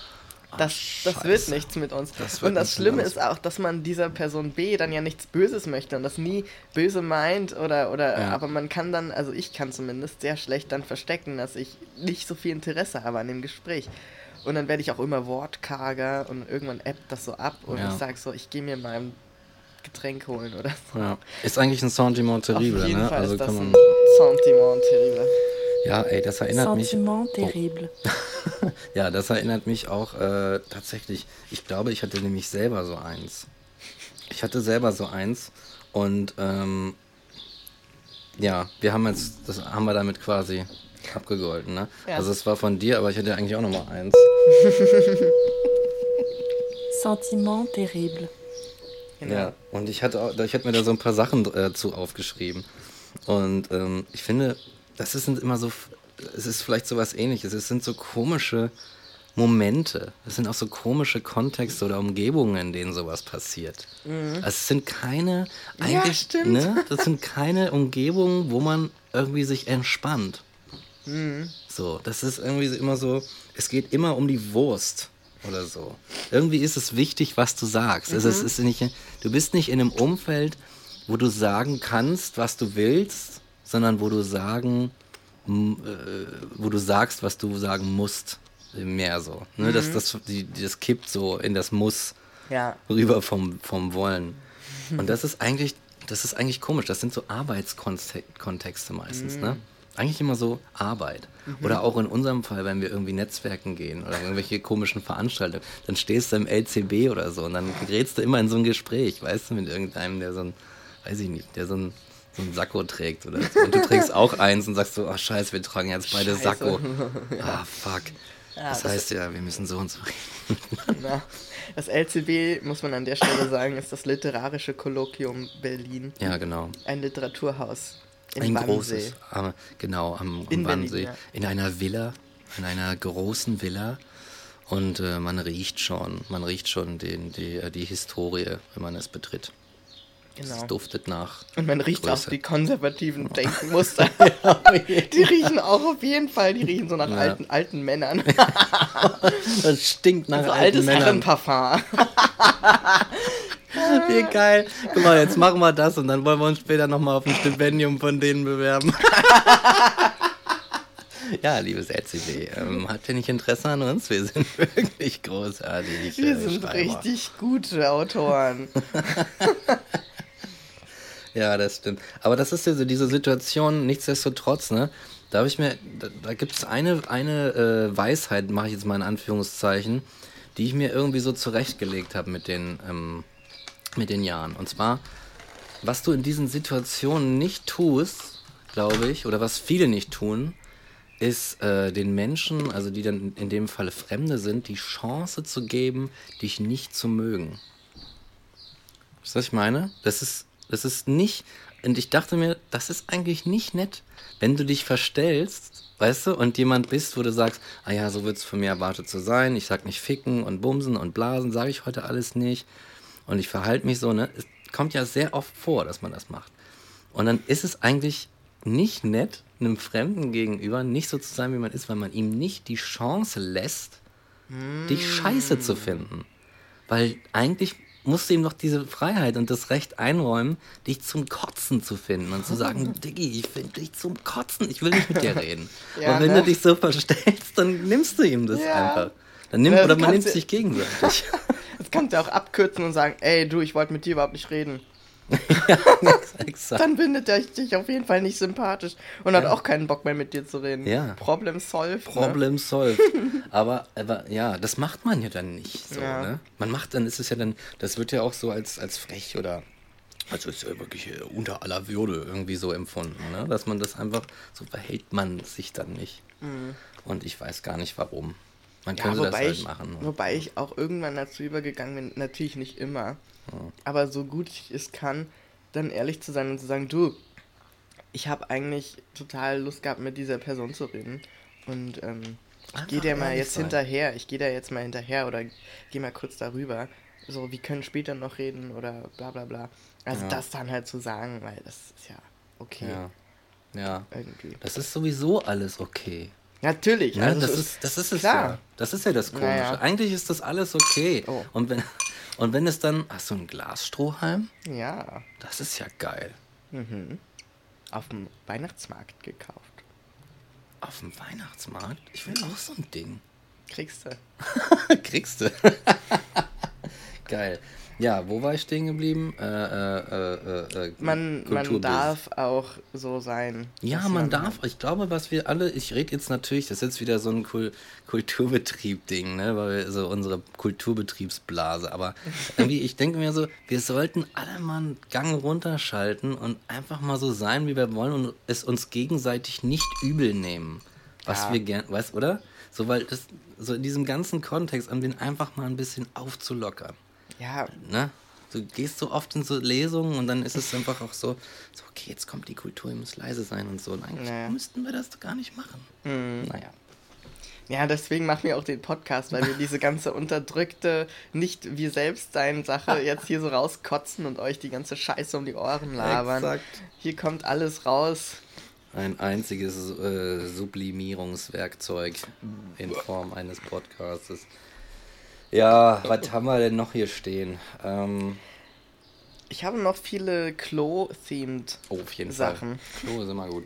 Das, das Scheiße. wird nichts mit uns. Das und das Schlimme ist auch, dass man dieser Person B dann ja nichts Böses möchte und das nie böse meint oder, oder Ja. aber man kann dann, also ich kann zumindest sehr schlecht dann verstecken, dass ich nicht so viel Interesse habe an dem Gespräch. Und dann werde ich auch immer wortkarger und irgendwann ebbt das so ab und Ja. ich sage so, ich gehe mir mal ein Getränk holen oder so. ja. Ist eigentlich ein Sentiment terrible, Auf jeden ne? Fall Also ist das kann ein man. Sentiment terrible. Ja, ey, das erinnert mich. Sentiment terrible. Ja, das erinnert mich auch äh, tatsächlich. Ich glaube, ich hatte nämlich selber so eins. Ich hatte selber so eins und ähm, ja, wir haben jetzt, das haben wir damit quasi abgegolten, ne? Ja. Also es war von dir, aber ich hatte eigentlich auch noch mal eins. Sentiment terrible. Genau. Ja, und ich hatte, auch, ich hatte mir da so ein paar Sachen äh, zu aufgeschrieben. Und ähm, ich finde, das ist immer so, es ist vielleicht so was ähnliches. Es sind so komische Momente. Es sind auch so komische Kontexte oder Umgebungen, in denen sowas passiert. Also es sind keine, Mhm. Ja, eigentlich, stimmt. ne, das sind keine Umgebungen, wo man irgendwie sich entspannt. Mhm. So, das ist irgendwie immer so, es geht immer um die Wurst oder so. Irgendwie ist es wichtig, was du sagst. Also Mhm. es ist nicht, du bist nicht in einem Umfeld, wo du sagen kannst, was du willst, sondern wo du sagen, äh, wo du sagst, was du sagen musst. Mehr so. Ne? Das, das, die, das kippt so in das Muss Ja. rüber vom, vom Wollen. Und das ist eigentlich, das ist eigentlich komisch. Das sind so Arbeitskontexte meistens, ne? Eigentlich immer so Arbeit. Oder auch in unserem Fall, wenn wir irgendwie Netzwerken gehen oder irgendwelche komischen Veranstaltungen, dann stehst du im LCB oder so und dann gerätst du immer in so ein Gespräch, weißt du, mit irgendeinem, der so ein, weiß ich nicht, der so ein, so ein Sakko trägt oder so. Und du trägst auch eins und sagst so, ach scheiße, wir tragen jetzt beide Scheiße. Sakko. Ah, fuck. Ja, das das- heißt ja, wir müssen so und so reden. Na, das LCB, muss man an der Stelle sagen, ist das Literarische Kolloquium Berlin. Ja, genau. Ein Literaturhaus in Ein Wannsee. großes, genau, am, am In Berlin, Wannsee. ja. In einer Villa, in einer großen Villa. Und äh, man riecht schon, man riecht schon den, die, äh, die Historie, wenn man es betritt. Genau. Es duftet nach. Und man riecht Größe. auch die konservativen Denkmuster. die riechen auch auf jeden Fall, die riechen so nach Ja. alten, alten Männern. Das stinkt nach so alten altes Männern. Herrenparfum. Wie geil. Guck mal, jetzt machen wir das und dann wollen wir uns später nochmal auf ein Stipendium von denen bewerben. ja, liebes LCB, ähm, habt ihr nicht Interesse an uns? Wir sind wirklich großartig. Wir äh, sind richtig gute Autoren. Ja, das stimmt. Aber das ist ja so diese Situation, nichtsdestotrotz, ne? Da habe ich mir, da, da gibt es eine, eine äh, Weisheit, mache ich jetzt mal in Anführungszeichen, die ich mir irgendwie so zurechtgelegt habe mit den, ähm, mit den Jahren. Und zwar, was du in diesen Situationen nicht tust, glaube ich, oder was viele nicht tun, ist äh, den Menschen, also die dann in dem Falle Fremde sind, die Chance zu geben, dich nicht zu mögen. Weißt du, was ich meine? Das ist, das ist nicht, und ich dachte mir, das ist eigentlich nicht nett, wenn du dich verstellst, weißt du, und jemand bist, wo du sagst, ah ja, so wird es von mir erwartet zu sein, ich sag nicht ficken und bumsen und blasen, sage ich heute alles nicht und ich verhalte mich so, ne? Es kommt ja sehr oft vor, dass man das macht. Und dann ist es eigentlich nicht nett, einem Fremden gegenüber nicht so zu sein, wie man ist, weil man ihm nicht die Chance lässt, dich scheiße zu finden. Weil eigentlich musst du ihm doch diese Freiheit und das Recht einräumen, dich zum Kotzen zu finden und zu sagen, Diggi, ich finde dich zum Kotzen, ich will nicht mit dir reden. Ja, und wenn ne? du dich so verstellst, dann nimmst du ihm das Ja. einfach. Dann nimmt, Ja, oder man nimmt sich gegenseitig. Das kannst du auch abkürzen und sagen, ey, du, ich wollte mit dir überhaupt nicht reden. Exakt. Dann findet er dich auf jeden Fall nicht sympathisch und hat auch keinen Bock mehr mit dir zu reden. Ja. Problem solved. Ne? Problem solved. aber, aber ja, das macht man ja dann nicht so. Ja. Ne? Man macht dann, ist es ja dann, das wird ja auch so als, als frech oder also ist ja wirklich äh, unter aller Würde irgendwie so empfunden, ne? dass man das einfach, so verhält man sich dann nicht. Und ich weiß gar nicht warum. Man Mhm. Ja, könnte das wobei, halt ich, machen. wobei ich auch irgendwann dazu übergegangen bin, natürlich nicht immer, aber so gut ich es kann, dann ehrlich zu sein und zu sagen, du, ich habe eigentlich total Lust gehabt, mit dieser Person zu reden. Und ähm, ich gehe dir mal ehrlich jetzt sein. hinterher, ich gehe da jetzt mal hinterher oder gehe mal kurz darüber. So, wir können später noch reden oder bla bla bla. Also Ja. das dann halt zu sagen, weil das ist ja okay Ja. Ja. irgendwie. Das ist sowieso alles okay. Natürlich, Ne? also das, ist, das ist es klar. ja. Das ist ja das Komische. Naja. Eigentlich ist das alles okay. Oh. Und, wenn, und wenn es dann. Hast du einen Glasstrohhalm? Ja, Das ist ja geil. mhm. auf dem Weihnachtsmarkt gekauft. Auf dem Weihnachtsmarkt? Ich will auch so ein Ding. Kriegst du. Kriegst du. geil. Ja, wo war ich stehen geblieben? Äh, äh, äh, äh, Man, man Kulturbus. darf auch so sein. Ja, dass man darf. Ich glaube, was wir alle, ich rede jetzt natürlich, das ist jetzt wieder so ein Kul Kulturbetrieb-Ding, ne, weil wir so unsere Kulturbetriebsblase, aber irgendwie, ich denke mir so, wir sollten alle mal einen Gang runterschalten und einfach mal so sein, wie wir wollen und es uns gegenseitig nicht übel nehmen, was Ja. wir gern, weißt, oder? So, weil das, so in diesem ganzen Kontext, um den einfach mal ein bisschen aufzulockern Ja, ne? Du gehst so oft in so Lesungen und dann ist es einfach auch so, so okay, jetzt kommt die Kultur, ihr müsst leise sein und so. Und eigentlich Naja. müssten wir das gar nicht machen. Naja. ja, deswegen machen wir auch den Podcast, weil wir diese ganze unterdrückte, nicht wir selbst sein Sache jetzt hier so rauskotzen und euch die ganze Scheiße um die Ohren labern. Exakt. Hier kommt alles raus. Ein einziges äh, Sublimierungswerkzeug in Form eines Podcastes. Ja, was haben wir denn noch hier stehen? Ähm, Ich habe noch viele Klo-themed oh, auf jeden Sachen. Fall. Klo ist immer gut.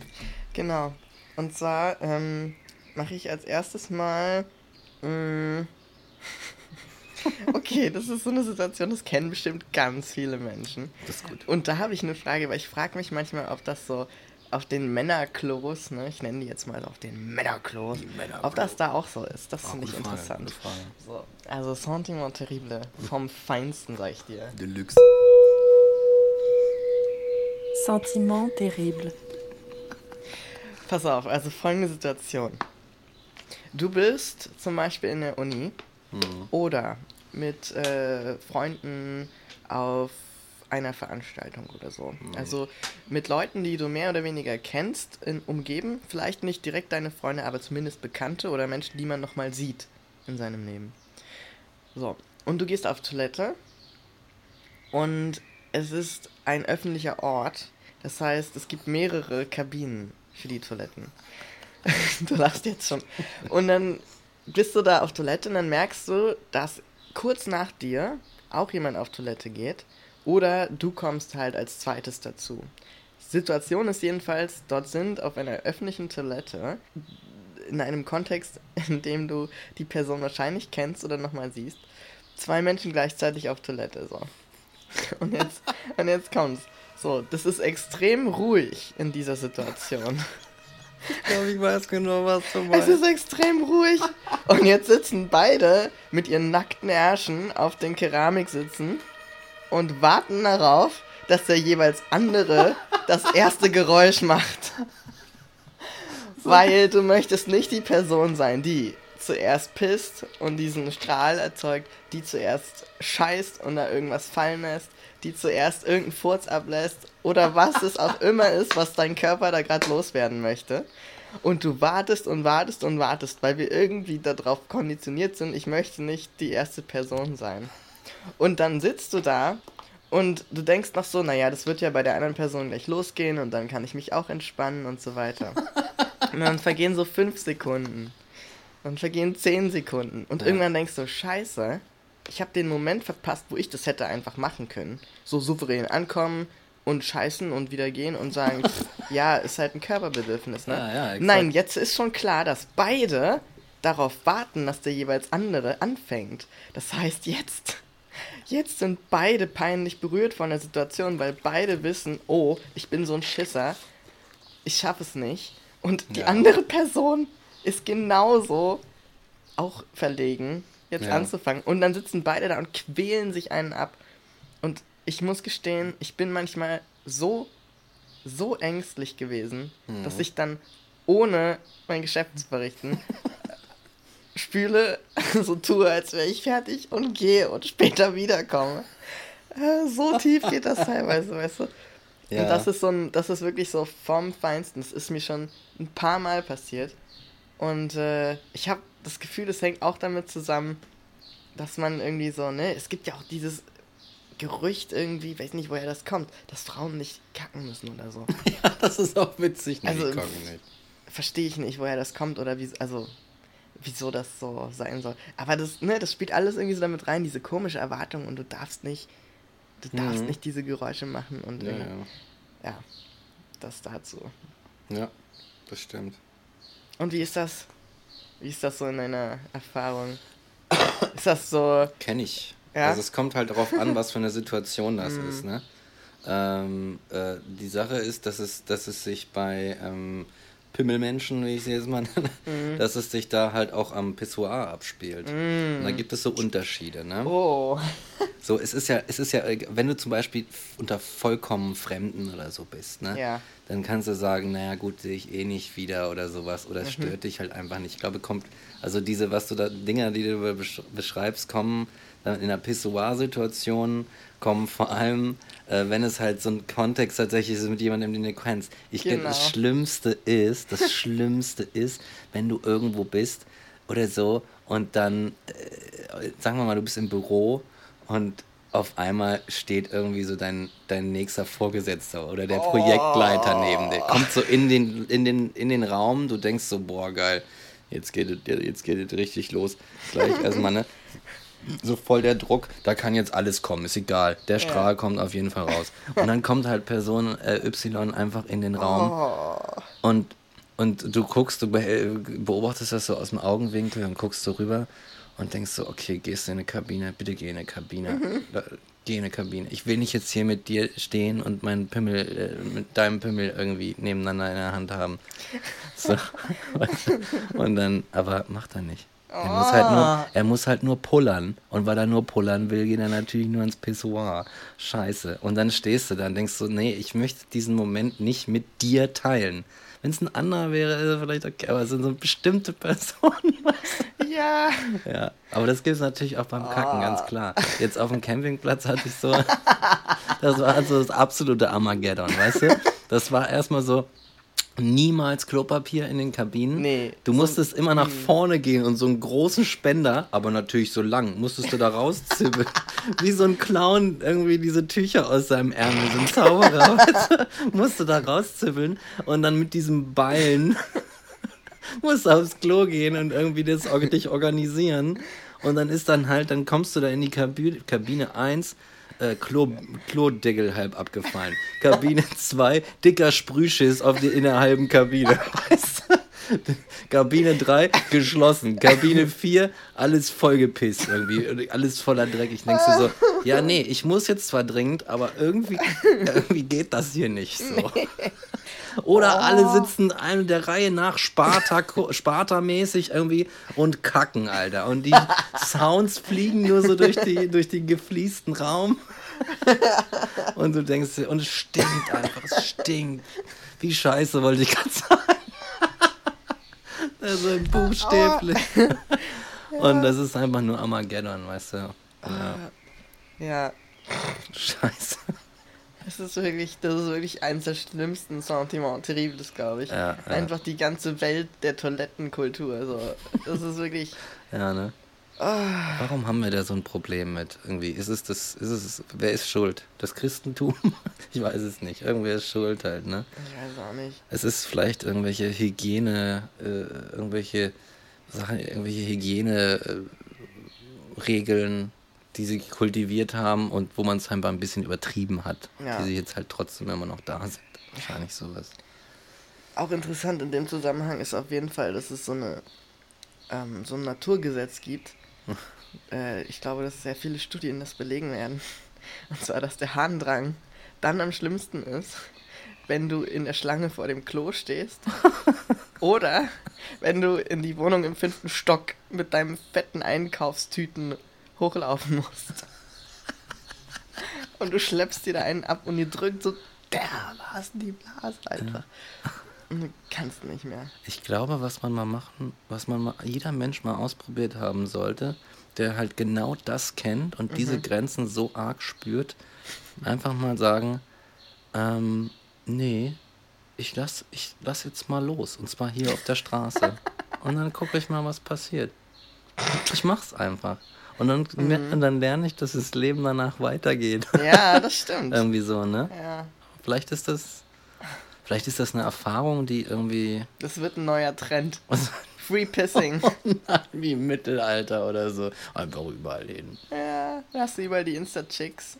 Genau. Und zwar ähm, mache ich als erstes mal. mh, okay, das ist so eine Situation, das kennen bestimmt ganz viele Menschen. Das ist gut. Und da habe ich eine Frage, weil ich frage mich manchmal, ob das so auf den Männerklos, ne, ich nenne die jetzt mal auf den Männerklos, Männerklos. ob das da auch so ist. Das Ah, finde ich Frage, interessant. So, also Sentiment terrible, vom Feinsten, sag ich dir. Deluxe. Sentiment terrible. Pass auf, also folgende Situation. Du bist zum Beispiel in der Uni oder mit äh, Freunden auf einer Veranstaltung oder so. Also mit Leuten, die du mehr oder weniger kennst, in, umgeben. Vielleicht nicht direkt deine Freunde, aber zumindest Bekannte oder Menschen, die man nochmal sieht in seinem Leben. So, und du gehst auf Toilette und es ist ein öffentlicher Ort. Das heißt, es gibt mehrere Kabinen für die Toiletten. du lachst jetzt schon. Und dann bist du da auf Toilette und dann merkst du, dass kurz nach dir auch jemand auf Toilette geht oder du kommst halt als zweites dazu. Situation ist jedenfalls, dort sind auf einer öffentlichen Toilette in einem Kontext, in dem du die Person wahrscheinlich kennst oder nochmal siehst, zwei Menschen gleichzeitig auf Toilette. So. Und jetzt, und jetzt kommt's. So, das ist extrem ruhig in dieser Situation. Ich glaube, ich weiß genau, was du Es ist extrem ruhig. Und jetzt sitzen beide mit ihren nackten Ärschen auf den Keramiksitzen und warten darauf, dass der jeweils andere das erste Geräusch macht. Weil du möchtest nicht die Person sein, die zuerst pisst und diesen Strahl erzeugt, die zuerst scheißt und da irgendwas fallen lässt, die zuerst irgendeinen Furz ablässt oder was es auch immer ist, was dein Körper da gerade loswerden möchte. Und du wartest und wartest und wartest, weil wir irgendwie darauf konditioniert sind, ich möchte nicht die erste Person sein. Und dann sitzt du da und du denkst noch so, naja, das wird ja bei der anderen Person gleich losgehen und dann kann ich mich auch entspannen und so weiter. Und dann vergehen so fünf Sekunden. Dann vergehen zehn Sekunden. Und Ja. irgendwann denkst du, scheiße, ich habe den Moment verpasst, wo ich das hätte einfach machen können. So souverän ankommen und scheißen und wieder gehen und sagen, pff, ja, ist halt ein Körperbedürfnis, ne? Ja, ja. Nein, jetzt ist schon klar, dass beide darauf warten, dass der jeweils andere anfängt. Das heißt, jetzt, jetzt sind beide peinlich berührt von der Situation, weil beide wissen, oh, ich bin so ein Schisser, ich schaffe es nicht. Und die Ja. andere Person ist genauso auch verlegen, jetzt Ja. anzufangen. Und dann sitzen beide da und quälen sich einen ab. Und ich muss gestehen, ich bin manchmal so, so ängstlich gewesen, Mhm. dass ich dann ohne mein Geschäft zu verrichten spüle, so tue, als wäre ich fertig und gehe und später wiederkomme. Äh, So tief geht das teilweise, weißt du? Ja. Und das ist so ein, das ist wirklich so vom Feinsten. Das ist mir schon ein paar Mal passiert. Und äh, ich habe das Gefühl, es hängt auch damit zusammen, dass man irgendwie so, ne, es gibt ja auch dieses Gerücht irgendwie, weiß nicht, woher das kommt, dass Frauen nicht kacken müssen oder so. Ja, das ist auch witzig. Nee, Also. Verstehe ich nicht, woher das kommt oder wie, also, wieso das so sein soll. Aber das, ne, das spielt alles irgendwie so damit rein, diese komische Erwartung und du darfst nicht, du darfst Mhm. nicht diese Geräusche machen und Ja, irgendwie- ja. ja, das dazu. ja, das stimmt. Und wie ist das? Wie ist das so in deiner Erfahrung? Ist das so, Kenne ich. Ja? Also es kommt halt darauf an, was für eine Situation das Mhm. ist, ne? Ähm, äh, die Sache ist, dass es, dass es sich bei ähm, Pimmelmenschen, wie ich sie jetzt mal nenne, Mhm. dass es sich da halt auch am Pissoir abspielt. Und da gibt es so Unterschiede, ne? oh, So, es ist ja, es ist ja, wenn du zum Beispiel unter vollkommen Fremden oder so bist, ne? Ja. Dann kannst du sagen, naja gut, sehe ich eh nicht wieder oder sowas. Mhm. Oder es stört dich halt einfach nicht. Ich glaube, kommt, also diese, was du da, Dinger, die du besch- beschreibst, kommen dann in einer Pissoir-Situation, kommen vor allem, äh, wenn es halt so ein Kontext tatsächlich ist mit jemandem, den du kennst. Ich Genau. genau. das Schlimmste ist, das Schlimmste ist, wenn du irgendwo bist oder so und dann, äh, sagen wir mal, du bist im Büro und auf einmal steht irgendwie so dein, dein nächster Vorgesetzter oder der Projektleiter neben dir. Kommt so in den, in, den, in den Raum, du denkst so, boah, geil, jetzt geht es jetzt geht richtig los. Gleich erstmal, ne? So voll der Druck, da kann jetzt alles kommen, ist egal. Der Strahl kommt auf jeden Fall raus. Und dann kommt halt Person äh, Y einfach in den Raum oh, und, und du guckst, du be- beobachtest das so aus dem Augenwinkel und guckst so rüber und denkst so, okay, gehst du in eine Kabine, bitte geh in eine Kabine. Da, geh in eine Kabine. Ich will nicht jetzt hier mit dir stehen und meinen Pimmel, äh, mit deinem Pimmel irgendwie nebeneinander in der Hand haben. So. Und dann, aber macht er nicht. Er muss, halt nur, er muss halt nur pullern. Und weil er nur pullern will, geht er natürlich nur ins Pissoir. Scheiße. Und dann stehst du da und denkst so, nee, ich möchte diesen Moment nicht mit dir teilen. Wenn es ein anderer wäre, ist er vielleicht okay, aber es sind so bestimmte Personen. ja. ja, aber das gibt es natürlich auch beim Kacken, ganz klar. Jetzt auf dem Campingplatz hatte ich so, das war so das absolute Armageddon, weißt du? Das war erstmal so, niemals Klopapier in den Kabinen. Nee, Du so- musstest immer nach vorne gehen und so einen großen Spender, aber natürlich so lang, musstest du da rauszibbeln. Wie so ein Clown irgendwie diese Tücher aus seinem Ärmel, so ein Zauberer, musst du da rauszibbeln und dann mit diesem Beilen musst du aufs Klo gehen und irgendwie das dich organisieren. Und dann ist dann halt, dann kommst du da in die Kabine, Kabine 1, äh, Klo, Klodeckel halb abgefallen. Kabine 2, dicker Sprühschiss auf die, in der halben Kabine. Weißt du? Kabine 3 geschlossen. Kabine 4 alles vollgepisst irgendwie. Alles voller Dreck. Ich denkst du so, ja, nee, ich muss jetzt zwar dringend, aber irgendwie, irgendwie geht das hier nicht so. Oder alle sitzen einem der Reihe nach Sparta, Sparta-mäßig irgendwie und kacken, Alter. Und die Sounds fliegen nur so durch, die, durch den gefliesten Raum. Und du denkst, und es stinkt einfach, es stinkt. Wie scheiße wollte ich gerade sagen. Also buchstäblich. Und das ist einfach nur Armageddon, weißt du. Ja. Ja, Scheiße. Das ist wirklich, das ist wirklich eines der schlimmsten Sentiments terribles, glaube ich. Ja, ja. Einfach die ganze Welt der Toilettenkultur. So. Das ist wirklich. Ja, ne? Ah. Warum haben wir da so ein Problem mit? Irgendwie ist es das, ist es, wer ist schuld? Das Christentum? Ich weiß es nicht. Irgendwer ist schuld halt, ne? Ich weiß auch nicht. Es ist vielleicht irgendwelche Hygiene, äh, irgendwelche Sachen, irgendwelche Hygieneregeln, Regeln, die sie kultiviert haben und wo man es scheinbar ein bisschen übertrieben hat, Ja. die sie jetzt halt trotzdem immer noch da sind. Wahrscheinlich sowas. Auch interessant in dem Zusammenhang ist auf jeden Fall, dass es so eine ähm, so ein Naturgesetz gibt. äh, ich glaube, dass sehr viele Studien das belegen werden. Und zwar, dass der Harndrang dann am schlimmsten ist, wenn du in der Schlange vor dem Klo stehst. oder wenn du in die Wohnung im fünften Stock mit deinem fetten Einkaufstüten hochlaufen musst. Und du schleppst dir da einen ab und ihr drückt so dermaßen die Blase einfach. Und du kannst nicht mehr. Ich glaube, was man mal machen, was man mal, jeder Mensch mal ausprobiert haben sollte, der halt genau das kennt und diese Grenzen so arg spürt, einfach mal sagen, ähm, nee, ich lass, ich lass jetzt mal los. Und zwar hier auf der Straße. und dann gucke ich mal, was passiert. Ich mach's einfach. Und dann, und dann lerne ich, dass das Leben danach weitergeht. Ja, das stimmt. Irgendwie so, ne? ja, Vielleicht ist das, vielleicht ist das eine Erfahrung, die irgendwie das wird ein neuer Trend. Free Pissing. wie im Mittelalter oder so. Einfach überall hin. ja, da hast du überall die Insta-Chicks.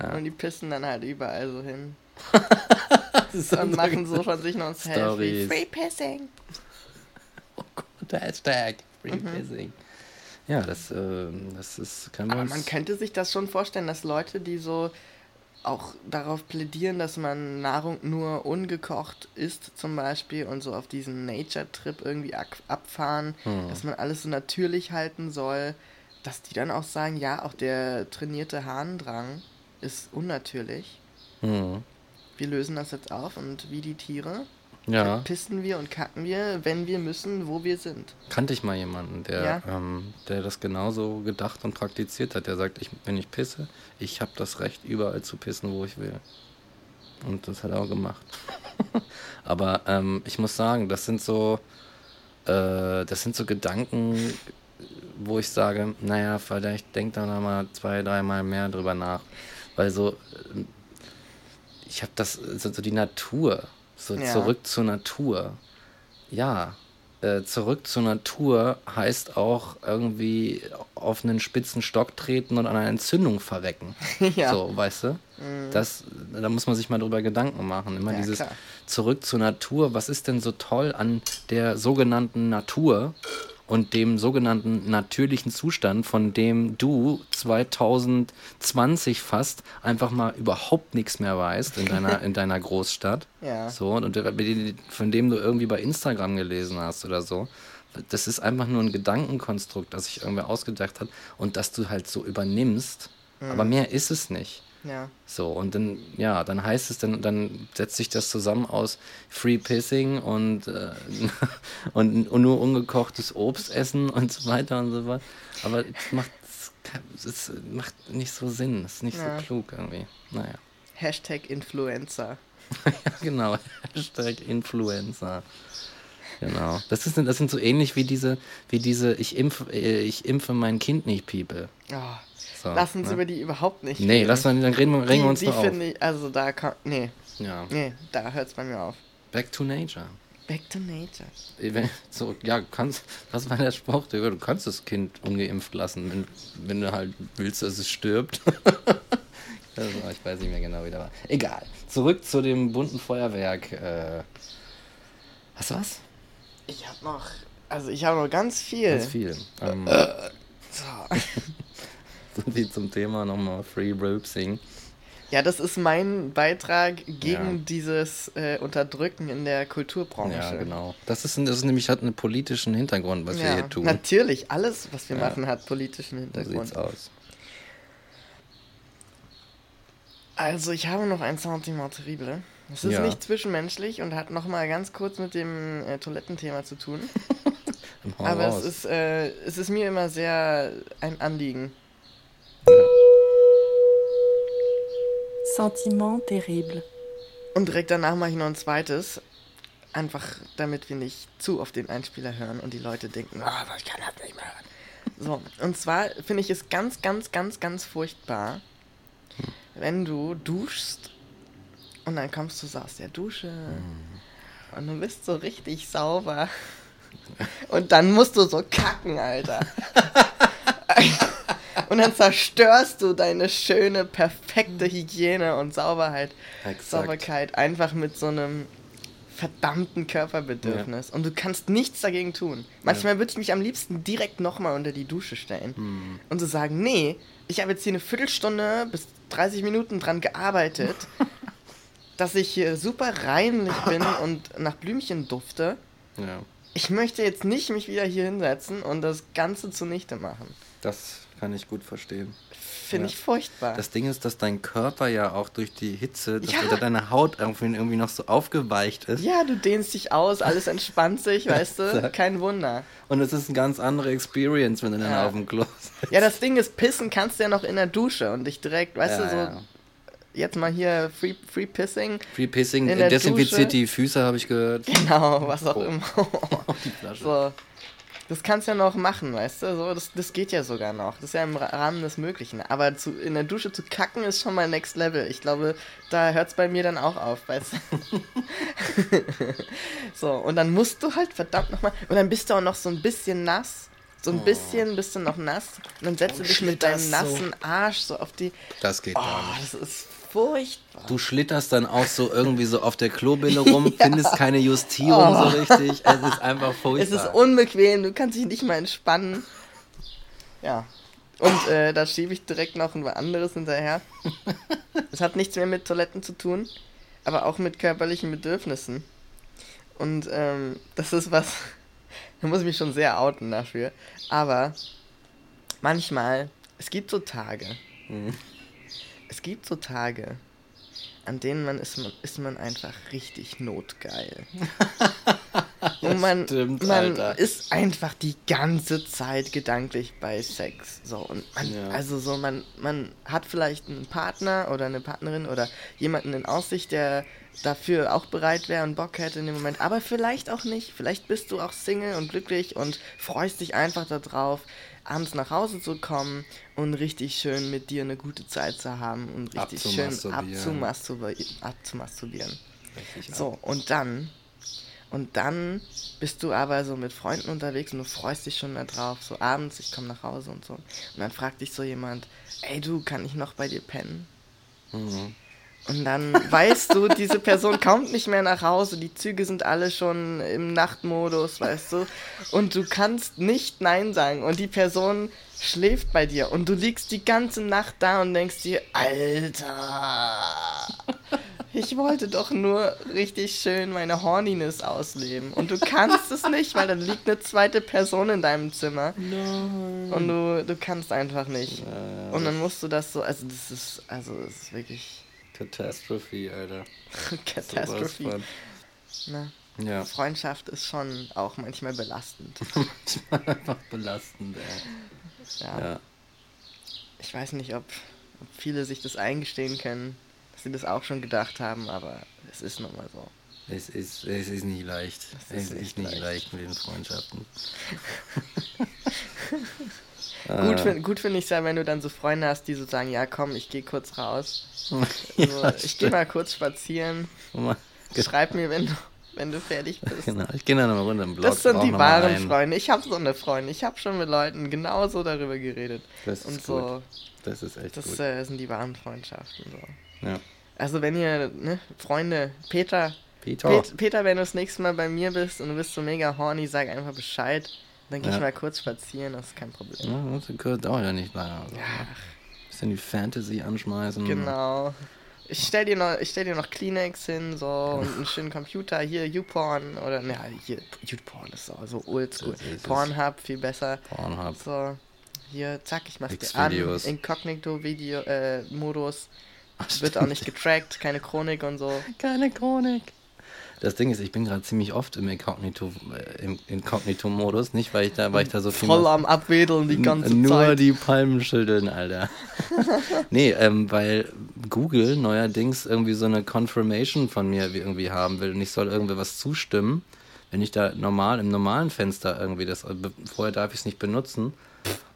Ja. Und die pissen dann halt überall so hin. Das ist Und machen so von sich noch ein Selfie. Free Pissing. Oh Gott, Hashtag Free Pissing. Ja, das, ähm, das ist, Aber uns... man könnte sich das schon vorstellen, dass Leute, die so auch darauf plädieren, dass man Nahrung nur ungekocht isst zum Beispiel und so auf diesen Nature-Trip irgendwie abfahren, Hm. dass man alles so natürlich halten soll, dass die dann auch sagen, ja, auch der trainierte Harndrang ist unnatürlich. Hm. Wir lösen das jetzt auf und wie die Tiere Ja, pissen wir und kacken wir, wenn wir müssen, wo wir sind. kannte ich mal jemanden, der, Ja? ähm, der das genauso gedacht und praktiziert hat. Der sagt, ich, wenn ich pisse, ich habe das Recht, überall zu pissen, wo ich will. Und das hat er auch gemacht. Aber ähm, ich muss sagen, das sind so, äh, das sind so Gedanken, wo ich sage, naja, vielleicht denkt da mal zwei, dreimal mehr drüber nach. Weil so, ähm, ich habe das, so, so die Natur, so Ja. zurück zur Natur. Ja, äh, zurück zur Natur heißt auch irgendwie auf einen spitzen Stock treten und an einer Entzündung verrecken. Ja. So, weißt du? Das, da muss man sich mal drüber Gedanken machen. Immer Ja, dieses klar. zurück zur Natur. Was ist denn so toll an der sogenannten Natur und dem sogenannten natürlichen Zustand, von dem du 2020 fast einfach mal überhaupt nichts mehr weißt in deiner, in deiner Großstadt? Ja. So, und von dem du irgendwie bei Instagram gelesen hast oder so. Das ist einfach nur ein Gedankenkonstrukt, das sich irgendwer ausgedacht hat und das du halt so übernimmst. Aber mehr ist es nicht. Ja. So, und dann, ja, dann heißt es, dann, dann setzt sich das zusammen aus Free Pissing und, äh, und, und nur ungekochtes Obst essen und so weiter und so fort. Aber es macht, es macht nicht so Sinn, es ist nicht Ja. so klug irgendwie. Naja. Hashtag Influencer. Ja, genau. Hashtag Influencer. Genau. Das, ist, das sind so ähnlich wie diese, wie diese ich impfe, äh, ich impfe mein Kind nicht, People. Oh, So, lass uns ne? über die überhaupt nicht Nee, reden. lass mal, dann reden, wir- regen wir uns die, noch die auf. finde ich, also da kann, nee, Ja. nee, da hört es bei mir auf. Back to nature. Back to nature. So, ja, du kannst, was war der Spruch? Du kannst das Kind ungeimpft lassen, wenn, wenn du halt willst, dass es stirbt. also, ich weiß nicht mehr genau, wie der war. Egal. Zurück zu dem bunten Feuerwerk. Äh, hast du was? Ich habe noch, also ich habe noch ganz viel. Ganz viel. Ähm, So. so viel zum Thema nochmal Free Ropesing. Ja, das ist mein Beitrag gegen Ja. dieses äh, Unterdrücken in der Kulturbranche. Ja, genau. Das ist, das ist nämlich hat einen politischen Hintergrund, was wir Ja, hier tun. natürlich, alles, was wir Ja. machen, hat politischen So Hintergrund. sieht's aus. Also, ich habe noch ein Sentiment terrible. Es ist nicht zwischenmenschlich und hat noch mal ganz kurz mit dem äh, Toilettenthema zu tun. Aber raus. es ist, äh, es ist mir immer sehr ein Anliegen. Sentiment terrible. Und direkt danach mache ich noch ein zweites. Einfach damit wir nicht zu oft den Einspieler hören und die Leute denken, ah, ich kann das nicht mehr hören. So, und zwar finde ich es ganz, ganz, ganz, ganz furchtbar, wenn du duschst und dann kommst du so aus der Dusche und du bist so richtig sauber. Und dann musst du so kacken, Alter. Und dann zerstörst du deine schöne, perfekte Hygiene und Sauberheit, Exakt. Sauberkeit einfach mit so einem verdammten Körperbedürfnis. Und du kannst nichts dagegen tun. Manchmal würde ich mich am liebsten direkt nochmal unter die Dusche stellen Hm. und so sagen, nee, ich habe jetzt hier eine Viertelstunde bis 30 Minuten dran gearbeitet, dass ich hier super reinlich bin und nach Blümchen dufte. Ja, Ich möchte jetzt nicht mich wieder hier hinsetzen und das Ganze zunichte machen. das kann ich gut verstehen. Finde Ja. ich furchtbar. Das Ding ist, dass dein Körper ja auch durch die Hitze, dass Ja. deine Haut irgendwie, noch so aufgeweicht ist. ja, du dehnst dich aus, alles entspannt sich, weißt du? Kein Wunder. Und es ist eine ganz andere Experience, wenn du dann Ja. auf dem Klo sitzt. Ja, das Ding ist, pissen kannst du ja noch in der Dusche und dich direkt, weißt du, so, jetzt mal hier Free, free Pissing. Free Pissing In der desinfiziert Dusche. die Füße, habe ich gehört. Genau, was auch Oh. immer. Die Flasche. so. Das kannst du ja noch machen, weißt du? So, das, das geht ja sogar noch. Das ist ja im Ra- Rahmen des Möglichen. Aber zu, in der Dusche zu kacken ist schon mal Next Level. Ich glaube, da hört es bei mir dann auch auf, weißt du? so, und dann musst du halt verdammt nochmal. Und dann bist du auch noch so ein bisschen nass. So ein bisschen bist du noch nass. Und dann setzt du dich mit deinem schlitterst so. nassen Arsch so auf die. Das geht Oh, gar nicht. das ist furchtbar. Du schlitterst dann auch so irgendwie so auf der Klobille rum, findest keine Justierung so richtig. Es ist einfach Es furchtbar. ist unbequem, du kannst dich nicht mal entspannen. Ja. Und äh, da schiebe ich direkt noch ein anderes hinterher. Das hat nichts mehr mit Toiletten zu tun, aber auch mit körperlichen Bedürfnissen. Und ähm, das ist was, da muss ich mich schon sehr outen dafür. Aber manchmal, es gibt so Tage, Mhm. Es gibt so Tage, an denen man ist, man ist man einfach richtig notgeil. Und man, stimmt, man ist einfach die ganze Zeit gedanklich bei Sex. So, und man, Ja. also so, man, man hat vielleicht einen Partner oder eine Partnerin oder jemanden in Aussicht, der dafür auch bereit wäre und Bock hätte in dem Moment, aber vielleicht auch nicht. Vielleicht bist du auch Single und glücklich und freust dich einfach darauf, abends nach Hause zu kommen und richtig schön mit dir eine gute Zeit zu haben und richtig schön Abzumasturbieren. abzumasturbieren. Richtig So, und dann, und dann bist du aber so mit Freunden unterwegs und du freust dich schon da drauf, so abends, ich komme nach Hause und so. Und dann fragt dich so jemand, ey du, kann ich noch bei dir pennen? Mhm. Und dann weißt du, diese Person kommt nicht mehr nach Hause, die Züge sind alle schon im Nachtmodus, weißt du. Und du kannst nicht Nein sagen. Und die Person schläft bei dir. Und du liegst die ganze Nacht da und denkst dir, Alter, ich wollte doch nur richtig schön meine Horniness ausleben. Und du kannst es nicht, weil dann liegt eine zweite Person in deinem Zimmer. Und du, du kannst einfach nicht. Und dann musst du das so, also das ist, also das ist wirklich Catastrophe, Alter. Catastrophe. von. Ne? Ja, Freundschaft ist schon auch manchmal belastend. manchmal einfach belastend, ey. Ja. Ja. Ich weiß nicht, ob, ob viele sich das eingestehen können, dass sie das auch schon gedacht haben, aber es ist nun mal so. Es ist, es ist nicht leicht. Es Es ist ist, nicht nicht leicht. leicht mit den Freundschaften. Gut, find, gut finde ich es ja, wenn du dann so Freunde hast, die so sagen, ja komm, ich gehe kurz raus. So, ja, ich gehe mal kurz spazieren. mal. Schreib mir, wenn du, wenn du fertig bist. Genau, ich gehe dann nochmal runter im Blog. Das sind die wahren. Freunde. Ich habe so eine Freunde. Ich habe schon mit Leuten genauso darüber geredet. Das ist Und gut. so, Das ist echt das gut. äh, sind die wahren Freundschaften. So. Ja. Also wenn ihr, ne, Freunde, Peter, Peter. Pet Peter, wenn du das nächste Mal bei mir bist und du bist so mega horny, sag einfach Bescheid. Dann geh Ja. ich mal kurz spazieren, das ist kein Problem. Ja, das dauert ja nicht lange. Also, Bisschen die Fantasy anschmeißen. Genau. Ich stell dir noch, ich stell dir noch Kleenex hin, so und einen schönen Computer. Hier YouPorn oder ne, hier YouPorn ist so, so oldschool. Pornhub viel besser. Pornhub. So, hier, zack, ich mach's dir an. Inkognito-Video, äh, Modus. Wird auch nicht getrackt, keine Chronik und so. Keine Chronik. Das Ding ist, ich bin gerade ziemlich oft im äh, im Inkognito-Modus, nicht weil ich da, weil ich da so viel Voll am Abwedeln die ganze Nur Zeit. die Palmen schütteln, Alter. nee, ähm, weil Google neuerdings irgendwie so eine Confirmation von mir wie- irgendwie haben will und ich soll irgendwie was zustimmen, wenn ich da normal im normalen Fenster irgendwie das, äh, vorher darf ich es nicht benutzen.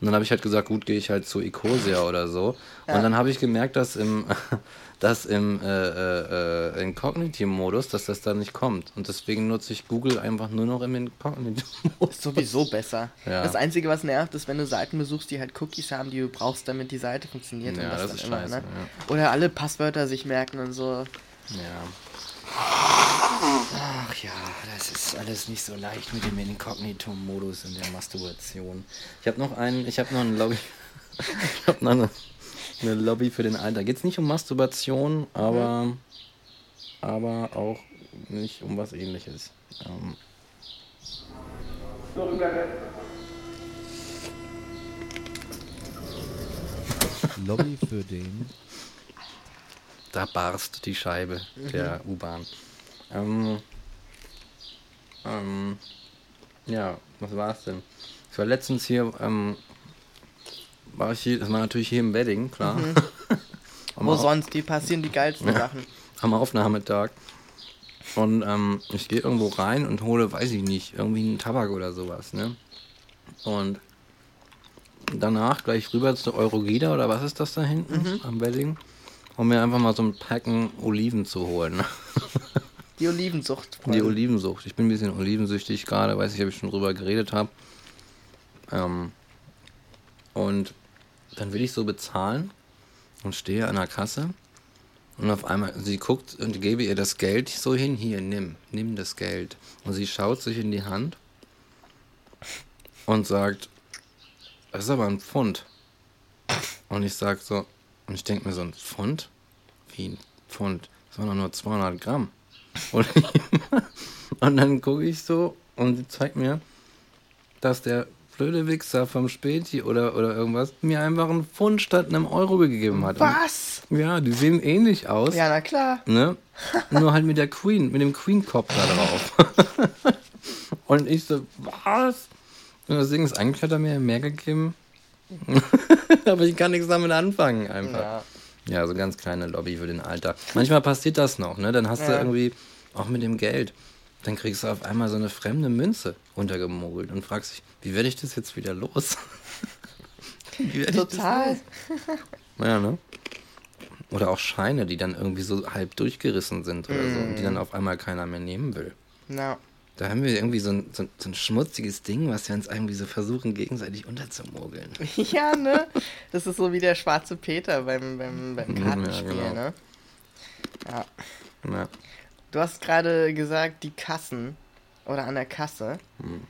Und dann habe ich halt gesagt, gut, gehe ich halt zu Ecosia oder so. Ja. Und dann habe ich gemerkt, dass im, dass im äh, äh, äh, Incognito-Modus, dass das da nicht kommt. Und deswegen nutze ich Google einfach nur noch im Incognito-Modus. Ist sowieso besser. Ja. Das Einzige, was nervt, ist, wenn du Seiten besuchst, die halt Cookies haben, die du brauchst, damit die Seite funktioniert. Ja, und das dann ist immer, scheiße, ne? Oder alle Passwörter sich merken und so. Ja. Ach ja, das ist alles nicht so leicht mit dem Inkognito-Modus in der Masturbation. Ich habe noch einen, ich habe noch eine Lobby. ich habe noch eine, eine Lobby für den Alter. Geht's nicht um Masturbation, aber aber auch nicht um was ähnliches. Ähm, Lobby für den da barst die Scheibe der U-Bahn. Ähm, ähm, ja, was war's denn? Ich war letztens hier, ähm, war ich hier, das war natürlich hier im Wedding, klar. am, Wo sonst? Die passieren die geilsten Ja. Sachen. am Aufnahmetag. Und ähm, ich gehe irgendwo rein und hole, weiß ich nicht, irgendwie einen Tabak oder sowas, ne? Und danach gleich rüber zu Eurogida oder was ist das da hinten am Wedding, um mir einfach mal so ein Packen Oliven zu holen. Die Olivensucht. Die Freunde. Olivensucht. Ich bin ein bisschen olivensüchtig gerade, weiß ich, ob ich schon drüber geredet habe. Ähm, und dann will ich so bezahlen und stehe an der Kasse und auf einmal, sie guckt und gebe ihr das Geld so hin, hier, nimm, nimm das Geld. Und sie schaut sich in die Hand und sagt, das ist aber ein Pfund. Und ich sag so, und ich denke mir so, ein Pfund? Wie ein Pfund? Das waren doch nur 200 Gramm. Und, und dann gucke ich so und sie zeigt mir, dass der blöde Wichser vom Späti oder, oder irgendwas mir einfach einen Pfund statt einem Euro gegeben hat. Was? Und, ja, die sehen ähnlich aus. Ja, na klar. Ne? Nur halt mit der Queen, mit dem Queen-Kopf da drauf. und ich so, was? Und Ding ist, eigentlich hat er mir mehr gegeben. Aber ich kann nichts damit anfangen einfach. Ja. Ja, so ganz kleine Lobby für den Alter. Manchmal passiert das noch, ne? Dann hast du Ja. irgendwie, auch mit dem Geld, dann kriegst du auf einmal so eine fremde Münze untergemogelt und fragst dich, wie werde ich das jetzt wieder los? Total. los? Ja, ne? Oder auch Scheine, die dann irgendwie so halb durchgerissen sind oder so und die dann auf einmal keiner mehr nehmen will. Na, Da haben wir irgendwie so ein, so, ein- so ein schmutziges Ding, was wir uns irgendwie so versuchen, gegenseitig unterzumogeln. ja, ne? Das ist so wie der schwarze Peter beim, beim, beim Ja, Kartenspiel, genau. ne? Ja. Ja. Du hast gerade gesagt, die Kassen oder an der Kasse. Hm.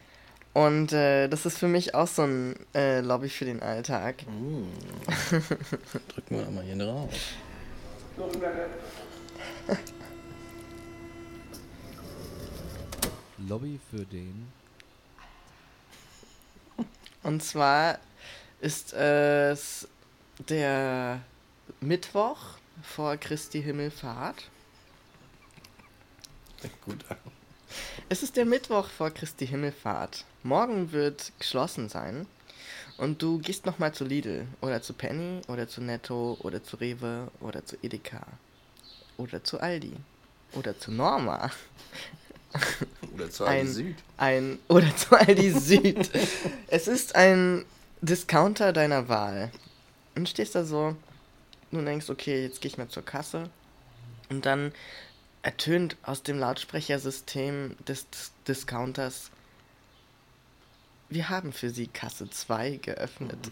Und äh, das ist für mich auch so ein äh, Lobby für den Alltag. Drücken wir mal hier drauf. Lobby für den Und zwar ist es der Mittwoch vor Christi Himmelfahrt. Gut. Es ist der Mittwoch vor Christi Himmelfahrt. Morgen wird geschlossen sein. Und du gehst nochmal zu Lidl oder zu Penny oder zu Netto oder zu Rewe oder zu Edeka oder zu Aldi oder zu Norma. Oder zu Ein- Aldi Süd. Ein oder zu Aldi Süd. es ist ein Discounter deiner Wahl. Und du stehst da so und denkst, okay, jetzt gehe ich mal zur Kasse. Und dann ertönt aus dem Lautsprechersystem des Dis- Discounters, wir haben für Sie Kasse 2 geöffnet.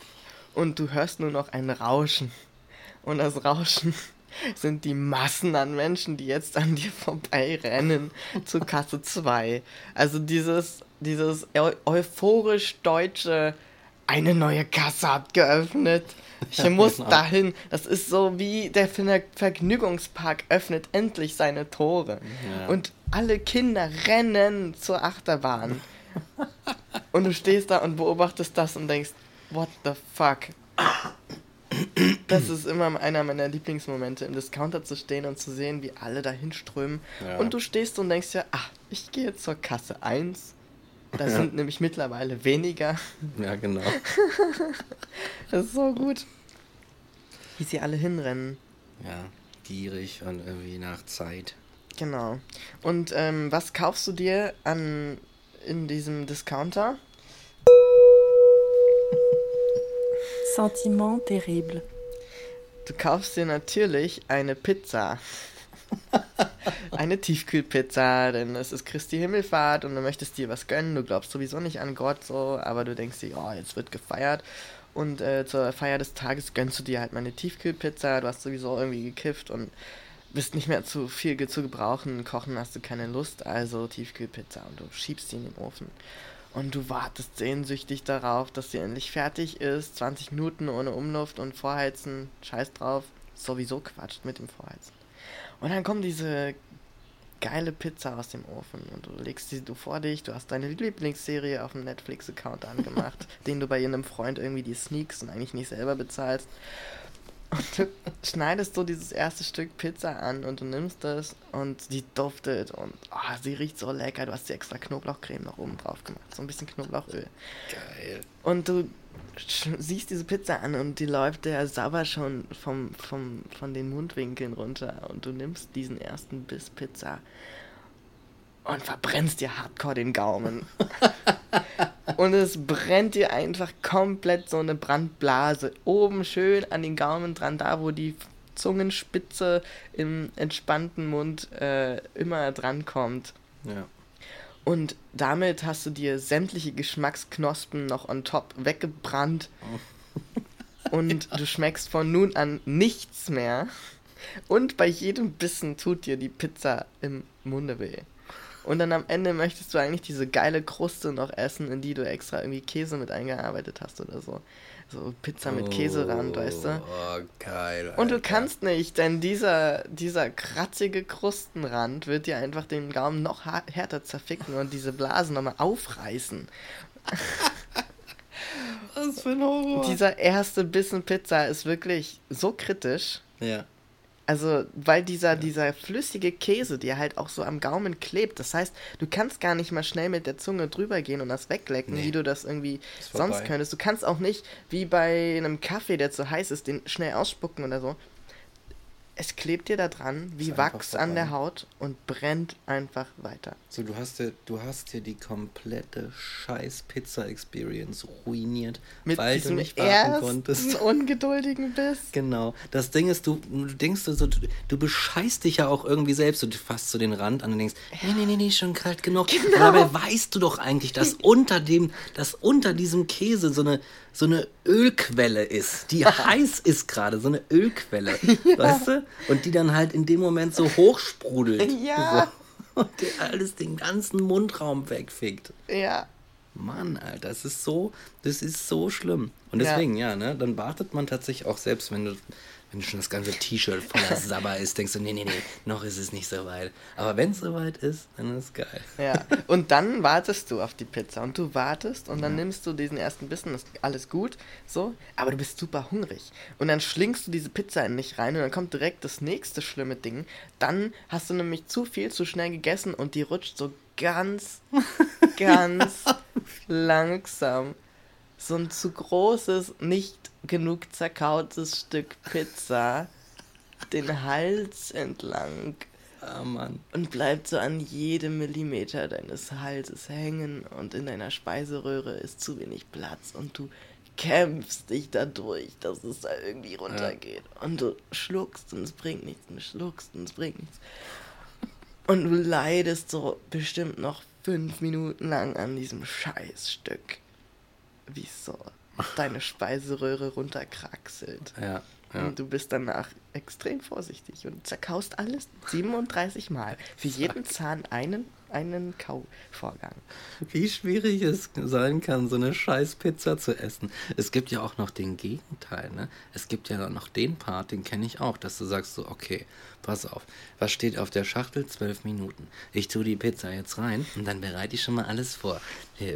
Und du hörst nur noch ein Rauschen. Und das Rauschen sind die Massen an Menschen, die jetzt an dir vorbeirennen zu Kasse 2. Also dieses, dieses eu euphorisch deutsche, eine neue Kasse hat geöffnet. Ich muss genau. dahin. Das ist so wie der Ver- Vergnügungspark öffnet endlich seine Tore. Ja. Und alle Kinder rennen zur Achterbahn. und du stehst da und beobachtest das und denkst, what the fuck? Das ist immer einer meiner Lieblingsmomente, im Discounter zu stehen und zu sehen, wie alle dahin strömen. Ja. Und du stehst und denkst ja, ach, ich gehe zur Kasse 1. Da sind nämlich mittlerweile weniger. Ja, genau. Das ist so gut. Wie sie alle hinrennen. Ja, gierig und irgendwie nach Zeit. Genau. Und ähm, was kaufst du dir an in diesem Discounter? Sentiment terrible. Du kaufst dir natürlich eine Pizza. eine Tiefkühlpizza, denn es ist Christi Himmelfahrt und du möchtest dir was gönnen. Du glaubst sowieso nicht an Gott so, aber du denkst dir, oh, jetzt wird gefeiert. Und äh, zur Feier des Tages gönnst du dir halt mal eine Tiefkühlpizza. Du hast sowieso irgendwie gekifft und bist nicht mehr zu viel zu gebrauchen. Kochen hast du keine Lust, also Tiefkühlpizza und du schiebst sie in den Ofen. Und du wartest sehnsüchtig darauf, dass sie endlich fertig ist. 20 Minuten ohne Umluft und Vorheizen. Scheiß drauf. Sowieso Quatsch mit dem Vorheizen. Und dann kommt diese geile Pizza aus dem Ofen und du legst sie du vor dich. Du hast deine Lieblingsserie auf dem Netflix-Account angemacht, den du bei einem Freund irgendwie die sneaks und eigentlich nicht selber bezahlst. Und du schneidest so dieses erste Stück Pizza an und du nimmst das und die duftet und ah, sie riecht so lecker. Du hast die extra Knoblauchcreme noch oben drauf gemacht. So ein bisschen Knoblauchöl. Geil. Und du siehst diese Pizza an und die läuft der sauber schon vom, vom, von den Mundwinkeln runter. Und du nimmst diesen ersten Biss Pizza und verbrennst dir hardcore den Gaumen. und es brennt dir einfach komplett so eine Brandblase. Oben schön an den Gaumen dran, da wo die Zungenspitze im entspannten Mund äh, immer dran kommt. Ja. Und damit hast du dir sämtliche Geschmacksknospen noch on top weggebrannt. Und du schmeckst von nun an nichts mehr. Und bei jedem Bissen tut dir die Pizza im Munde weh. Und dann am Ende möchtest du eigentlich diese geile Kruste noch essen, in die du extra irgendwie Käse mit eingearbeitet hast oder so. So Pizza mit Käserand, weißt du? Oh, geil. Und du Alter. kannst nicht, denn dieser, dieser kratzige Krustenrand wird dir einfach den Gaumen noch härter zerficken und diese Blasen nochmal aufreißen. Was für ein Horror. Dieser erste Bissen Pizza ist wirklich so kritisch. ja. Also, weil dieser, dieser flüssige Käse dir halt auch so am Gaumen klebt. Das heißt, du kannst gar nicht mal schnell mit der Zunge drüber gehen und das weglecken, Nee. wie du das irgendwie sonst könntest. Du kannst auch nicht, wie bei einem Kaffee, der zu heiß ist, den schnell ausspucken oder so. Es klebt dir da dran wie Wachs an der. Haut und brennt einfach weiter. So, du hast dir, du hast dir die komplette scheiß Pizza-Experience ruiniert, Mit weil du nicht warten konntest. ungeduldigen Biss. Genau. Das Ding ist, du, du denkst so, du, du bescheißt dich ja auch irgendwie selbst. Du fasst so den Rand an und denkst, nee, nee, nee, nee, schon kalt genug. Genau. Aber dabei weißt du doch eigentlich, dass unter dem, dass unter diesem Käse so eine, so eine Ölquelle ist, die heiß ist gerade, so eine Ölquelle. Weißt du? Und die dann halt in dem Moment so hochsprudelt. Ja. So. Und dir alles den ganzen Mundraum wegfickt. Ja. Mann, Alter, das ist so, das ist so schlimm. Und Ja. deswegen, ja, ne, dann wartet man tatsächlich auch selbst, wenn du, wenn schon das ganze T-Shirt voller Sabber ist, denkst du, nee, nee, nee, noch ist es nicht so weit. Aber wenn es soweit ist, dann ist es geil. Ja, und dann wartest du auf die Pizza und du wartest und dann nimmst du diesen ersten Bissen, ist alles gut, so, aber du bist super hungrig. Und dann schlingst du diese Pizza in dich rein und dann kommt direkt das nächste schlimme Ding. Dann hast du nämlich zu viel, zu schnell gegessen und die rutscht so ganz, ganz langsam. So ein zu großes, nicht genug zerkautes Stück Pizza den Hals entlang Ah, Mann. und bleibt so an jedem Millimeter deines Halses hängen und in deiner Speiseröhre ist zu wenig Platz und du kämpfst dich dadurch, dass es da irgendwie runtergeht. Und du schluckst und es bringt nichts, und du schluckst und es bringt nichts. Und du leidest so bestimmt noch fünf Minuten lang an diesem Scheißstück, wie es so deine Speiseröhre runterkraxelt. Ja. Ja. Und du bist danach extrem vorsichtig und zerkaust alles 37 Mal. Für jeden Zahn einen, einen Kauvorgang. Wie schwierig es sein kann, so eine scheiß Pizza zu essen. Es gibt ja auch noch den Gegenteil, ne? Es gibt ja noch den Part, den kenne ich auch, dass du sagst so, okay, pass auf, was steht auf der Schachtel? Zwölf Minuten. Ich tue die Pizza jetzt rein und dann bereite ich schon mal alles vor.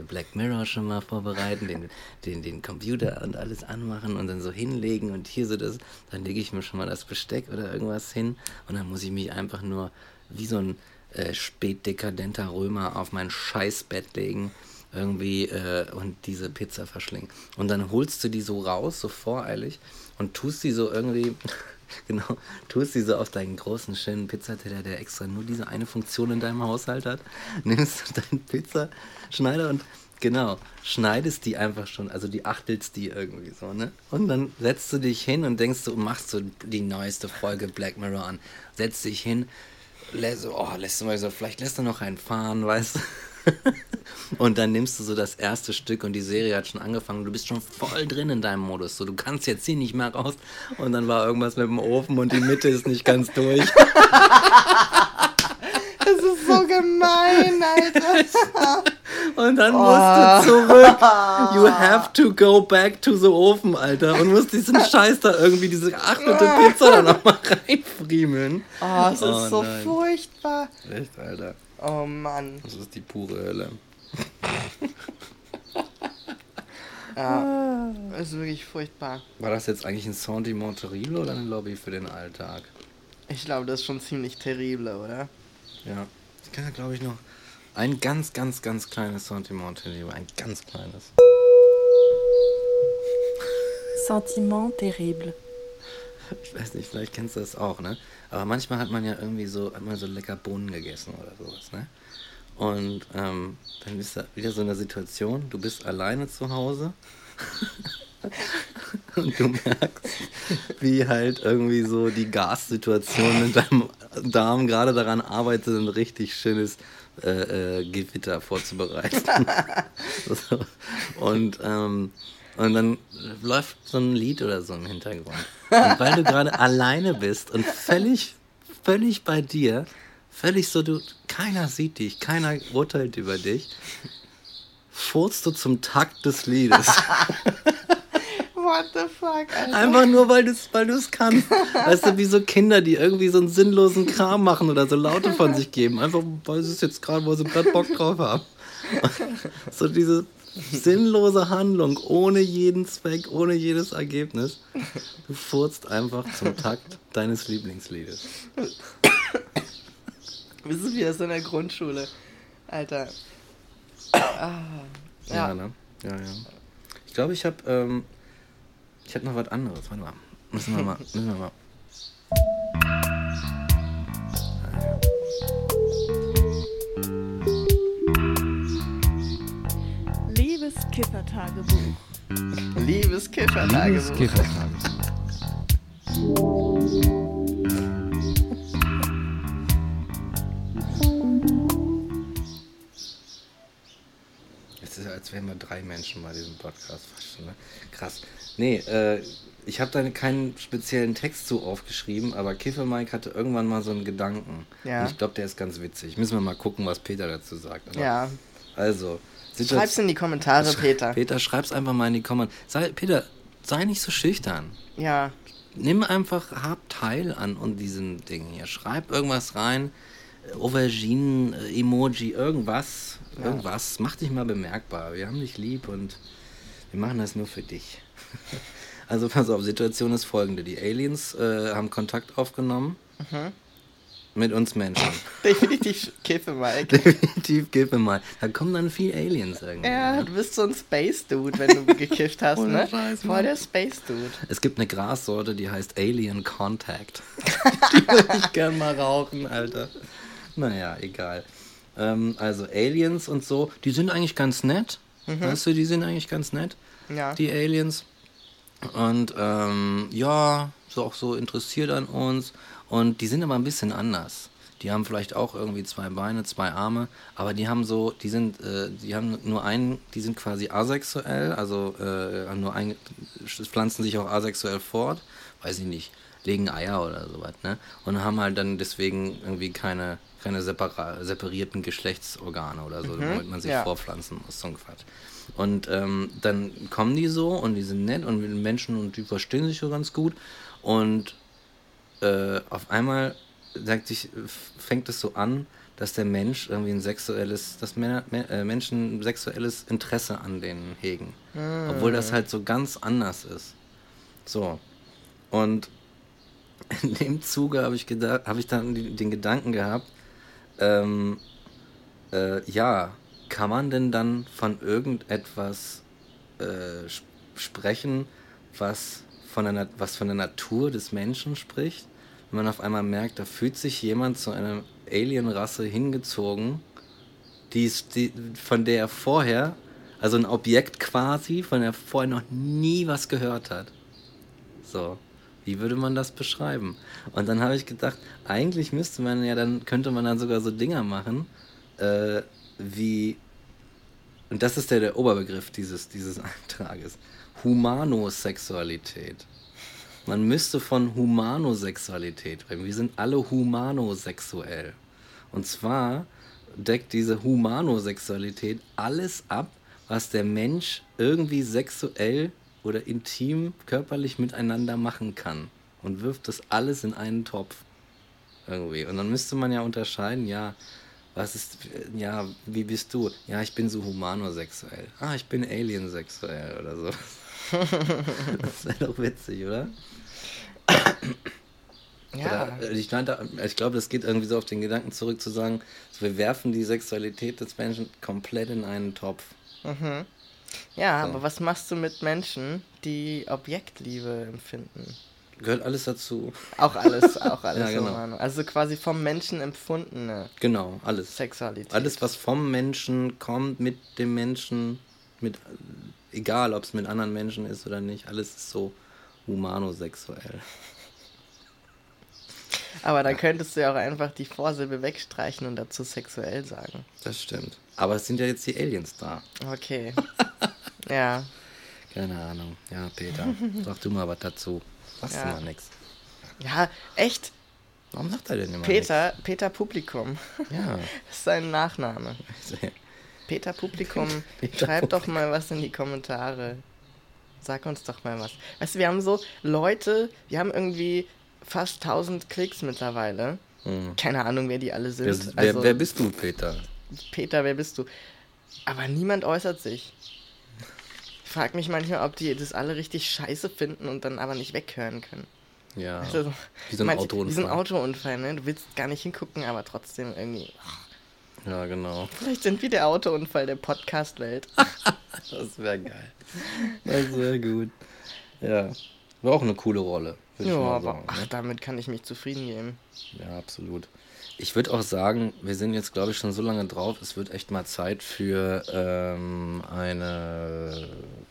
Black Mirror schon mal vorbereiten, den, den, den Computer und alles anmachen und dann so hinlegen und hier so das, dann lege ich mir schon mal das Besteck oder irgendwas hin und dann muss ich mich einfach nur wie so ein äh, spätdekadenter Römer auf mein Scheißbett legen irgendwie äh, und diese Pizza verschlingen. Und dann holst du die so raus, so voreilig und tust die so irgendwie, genau, tust die so auf deinen großen, schönen Pizzateller, der extra nur diese eine Funktion in deinem Haushalt hat, nimmst du deinen Pizzaschneider und Genau, schneidest die einfach schon, also die achtelst die irgendwie so, ne? Und dann setzt du dich hin und denkst du, machst du die neueste Folge Black Mirror an. Setzt dich hin, lässt, oh, lässt du mal so, vielleicht lässt du noch einen fahren, weißt du? Und dann nimmst du so das erste Stück und die Serie hat schon angefangen. Du bist schon voll drin in deinem Modus. So, du kannst jetzt hier nicht mehr raus. Und dann war irgendwas mit dem Ofen und die Mitte ist nicht ganz durch. Gemein, Alter. Und dann musst du zurück. You have to go back to the Ofen, Alter. Und musst diesen Scheiß da irgendwie, diese geachtete Pizza da nochmal reinfriemeln. Oh, es ist Oh, so nein. furchtbar. Echt, Alter. Oh Mann. Das ist die pure Hölle. Ja, es ist wirklich furchtbar. War das jetzt eigentlich ein Sentiment terrible oder eine Lobby für den Alltag? Ich glaube, das ist schon ziemlich terrible, oder? Ja. Ich kann ja, glaube ich, noch ein ganz, ganz, ganz kleines Sentiment terrible. Ein ganz kleines. Sentiment terrible. Ich weiß nicht, vielleicht kennst du das auch, ne? Aber manchmal hat man ja irgendwie so, hat man so lecker Bohnen gegessen oder sowas, ne? Und ähm, dann bist du wieder so in der Situation, du bist alleine zu Hause und du merkst, wie halt irgendwie so die Gassituation in deinem Darm gerade daran arbeitet, ein richtig schönes äh, äh, Gewitter vorzubereiten. so. Und ähm, und dann läuft so ein Lied oder so im Hintergrund. Und weil du gerade alleine bist und völlig, völlig bei dir, völlig so, du, keiner sieht dich, keiner urteilt über dich, furzt du zum Takt des Liedes. What the fuck, Alter? Einfach nur, weil du es weil du's kannst. Weißt du, wie so Kinder, die irgendwie so einen sinnlosen Kram machen oder so Laute von sich geben. Einfach, weil sie es jetzt gerade, wo sie gerade Bock drauf haben. So diese sinnlose Handlung, ohne jeden Zweck, ohne jedes Ergebnis. Du furzt einfach zum Takt deines Lieblingsliedes. Wir sind wieder so in der Grundschule. Alter. Ah, Ja, ja. ne? Ja, ja. Ich glaube, ich habe ähm, ich habe noch was anderes. Warte mal. Müssen wir mal. Müssen wir mal. Liebes Kiffertagebuch. Liebes Liebes Kiffertagebuch. Es ist als wären wir drei Menschen bei diesem Podcast. Schon, ne? Krass. Nee, äh, ich habe da keinen speziellen Text zu aufgeschrieben, aber Kiffer Mike hatte irgendwann mal so einen Gedanken. Ja. Und ich glaube, der ist ganz witzig. Müssen wir mal gucken, was Peter dazu sagt. Aber Ja. Also, Schreib's in die Kommentare, Peter. Peter, schreib's einfach mal in die Kommentare. Sei, Peter, sei nicht so schüchtern. Ja. Nimm einfach, hab Teil an und diesen Dingen hier. Schreib irgendwas rein. Auberginen, Emoji, irgendwas. Ja. Irgendwas. Mach dich mal bemerkbar. Wir haben dich lieb und wir machen das nur für dich. Also pass auf, Situation ist folgende. Die Aliens äh, haben Kontakt aufgenommen Mhm. mit uns Menschen. Definitiv Kiffe, Mike. Definitiv, mir mal. Da kommen dann viel Aliens irgendwie. Ja, du bist so ein Space-Dude, wenn du gekifft hast, ne? Scheiß, Voll der Space-Dude. Es gibt eine Grassorte, die heißt Alien Contact. die würde ich gern mal rauchen, Alter. Naja, egal. Ähm, also Aliens und so, die sind eigentlich ganz nett. Weißt du, die sind eigentlich ganz nett, Ja. die Aliens. Und ähm, ja, so auch so interessiert an uns. Und die sind aber ein bisschen anders. die haben vielleicht auch irgendwie zwei Beine, zwei Arme, aber die haben so, die sind, äh, die haben nur einen, die sind quasi asexuell, also äh, nur ein, pflanzen sich auch asexuell fort, weiß ich nicht, legen Eier oder sowas, ne? Und haben halt dann deswegen irgendwie keine, keine separierten Geschlechtsorgane oder so, womit man sich ja. vorpflanzen muss, so ein Quatsch. Und ähm, dann kommen die so und die sind nett und mit den Menschen und die verstehen sich so ganz gut. Und äh, auf einmal sagt sich, fängt es so an, dass der Mensch irgendwie ein sexuelles, dass Männer, äh, Menschen ein sexuelles Interesse an denen hegen. Obwohl das halt so ganz anders ist. So. Und in dem Zuge habe ich gedacht, habe ich dann den Gedanken gehabt, ähm, äh, ja, kann man denn dann von irgendetwas äh, sp- sprechen, was von, der, was von der Natur des Menschen spricht? Wenn man auf einmal merkt, da fühlt sich jemand zu einer Alienrasse hingezogen, die, die, von der er vorher, also ein Objekt quasi, von der er vorher noch nie was gehört hat. So, wie würde man das beschreiben? Und dann habe ich gedacht, eigentlich müsste man ja dann, könnte man dann sogar so Dinger machen, äh, wie, und das ist der, der Oberbegriff dieses, dieses Eintrages, Humanosexualität. Man müsste von Humanosexualität reden. Wir sind alle humanosexuell. Und zwar deckt diese Humanosexualität alles ab, was der Mensch irgendwie sexuell oder intim körperlich miteinander machen kann. Und wirft das alles in einen Topf. Irgendwie. Und dann müsste man ja unterscheiden, ja, was ist, ja, wie bist du? Ja, ich bin so humanosexuell. Ah, ich bin aliensexuell oder so. das wäre doch witzig, oder? Ja. Oder, äh, ich, meinte, ich glaube, das geht irgendwie so auf den Gedanken zurück zu sagen, so, wir werfen die Sexualität des Menschen komplett in einen Topf. Ja, So. aber was machst du mit Menschen, die Objektliebe empfinden? Gehört alles dazu. Auch alles, auch alles. Ja, genau. Also quasi vom Menschen empfundene Genau, alles. Sexualität. Alles, was vom Menschen kommt, mit dem Menschen, mit egal ob es mit anderen Menschen ist oder nicht, alles ist so humanosexuell. Aber dann könntest du ja auch einfach die Vorsilbe wegstreichen und dazu sexuell sagen. Das stimmt. Aber es sind ja jetzt die Aliens da. Okay. ja. Keine Ahnung. Ja, Peter, sag du mal was dazu. Sagst Ja. du mal nix. Ja, echt. Warum sagt er denn immer Peter, Peter Publikum. nix? Ja. Das ist sein Nachname. Peter Publikum, Peter schreib doch mal was in die Kommentare. Sag uns doch mal was. Weißt du, wir haben so Leute, wir haben irgendwie fast 1000 Klicks mittlerweile. Hm. Keine Ahnung, wer die alle sind. Wer, wer, also, wer bist du, Peter? Peter, wer bist du? Aber niemand äußert sich. Ich frage mich manchmal, ob die das alle richtig scheiße finden und dann aber nicht weghören können. Ja. Also, Wie so ein manche- Autounfall. Wie so ein Autounfall, ne? Du willst gar nicht hingucken, aber trotzdem irgendwie. Ja, genau. Vielleicht sind wir der Autounfall der Podcast-Welt. Das wäre geil. Das wäre gut. Ja. War auch eine coole Rolle. Ja, aber sagen, ach, ne? damit kann ich mich zufrieden geben. Ja, absolut. Ich würde auch sagen, wir sind jetzt, glaube ich, schon so lange drauf, es wird echt mal Zeit für ähm, eine.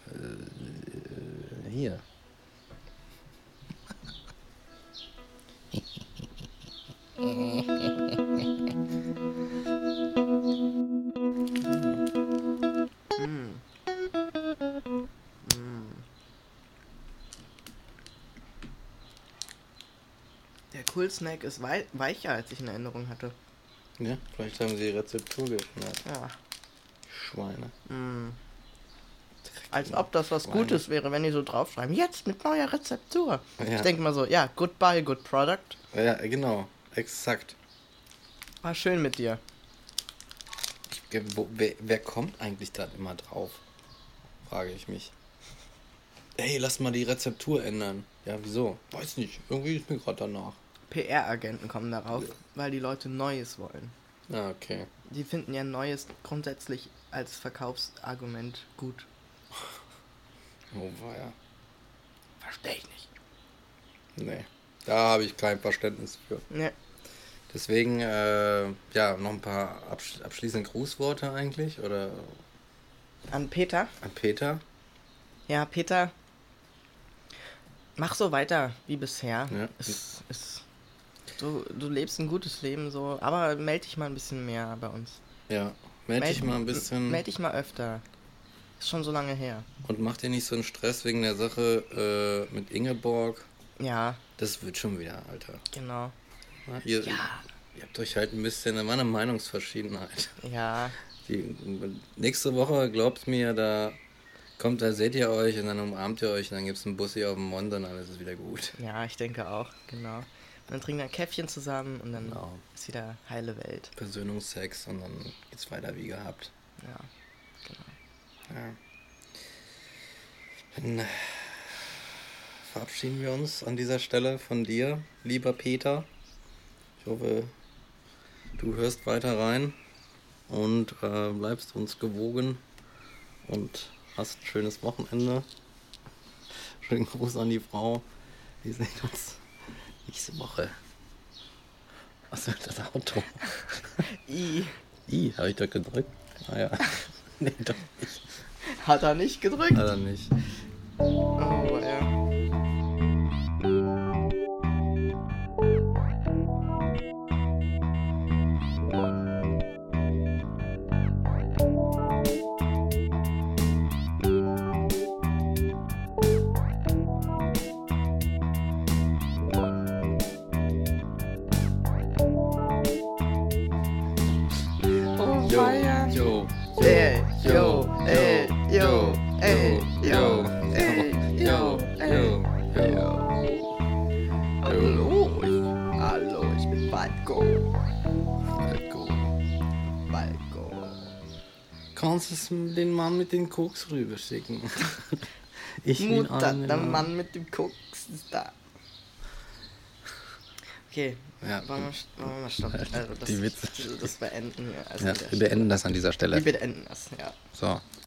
Äh, hier. Der Cool Snack ist wei weicher, als ich in Erinnerung hatte. Ja, vielleicht haben sie die Rezeptur geändert. Ja. Schweine. Mm. Als ob das was Schweine. Gutes wäre, wenn die so draufschreiben. Jetzt mit neuer Rezeptur. Ja. Ich denke mal so, ja, goodbye, good product. Ja, genau. Exakt. War schön mit dir. Ich, wo, wer, wer kommt eigentlich da immer drauf? Frage ich mich. Ey, lass mal die Rezeptur ändern. Ja, wieso? Weiß nicht. Irgendwie ist mir gerade danach. PR-Agenten kommen darauf, weil die Leute Neues wollen. Ja, okay. Die finden ja Neues grundsätzlich als Verkaufsargument gut. Oh, war ja. Verstehe ich nicht. Nee. Da habe ich kein Verständnis für. Ne, Deswegen, äh, ja, noch ein paar absch abschließende Grußworte eigentlich. Oder an Peter. an Peter. Ja, Peter, mach so weiter wie bisher. Ja. Es, es du, du lebst ein gutes Leben so, aber melde dich mal ein bisschen mehr bei uns. Ja, melde dich mal ein bisschen Melde dich mal öfter. Ist schon so lange her. und mach dir nicht so einen Stress wegen der Sache äh, mit Ingeborg. Ja, Das wird schon wieder, Alter. genau. Na, Ihr, Ja. ihr habt euch halt ein bisschen, war eine Meinungsverschiedenheit. Ja, Die, nächste Woche, glaubt mir, da kommt, da seht ihr euch und dann umarmt ihr euch und dann gibt es einen Bussi auf dem Mond und alles ist wieder gut. ja, ich denke auch, genau. Dann trinken wir ein Käffchen zusammen und dann Genau. ist wieder heile Welt. Versöhnungsex und dann geht's weiter wie gehabt. Ja, genau. Ja. Dann verabschieden wir uns an dieser Stelle von dir, lieber Peter. Ich hoffe, du hörst weiter rein und äh, bleibst uns gewogen und hast ein schönes Wochenende. Schönen Gruß an die Frau. Wir sehen uns nächste Woche. Was wird das Auto? I, I, habe ich doch gedrückt? Ah ja. nee, doch nicht. hat er nicht gedrückt? Leider nicht. Oh, ja. Kannst du den Mann mit den Koks rüberschicken? Ich will Mutter, der haben. Mann mit dem Koks ist da. Okay, Ja. wollen wir, wollen wir mal stoppen? Also das, Die Witze. Das beenden wir. Also Ja, wir beenden das an dieser Stelle. Stelle. Wir beenden das, ja. So.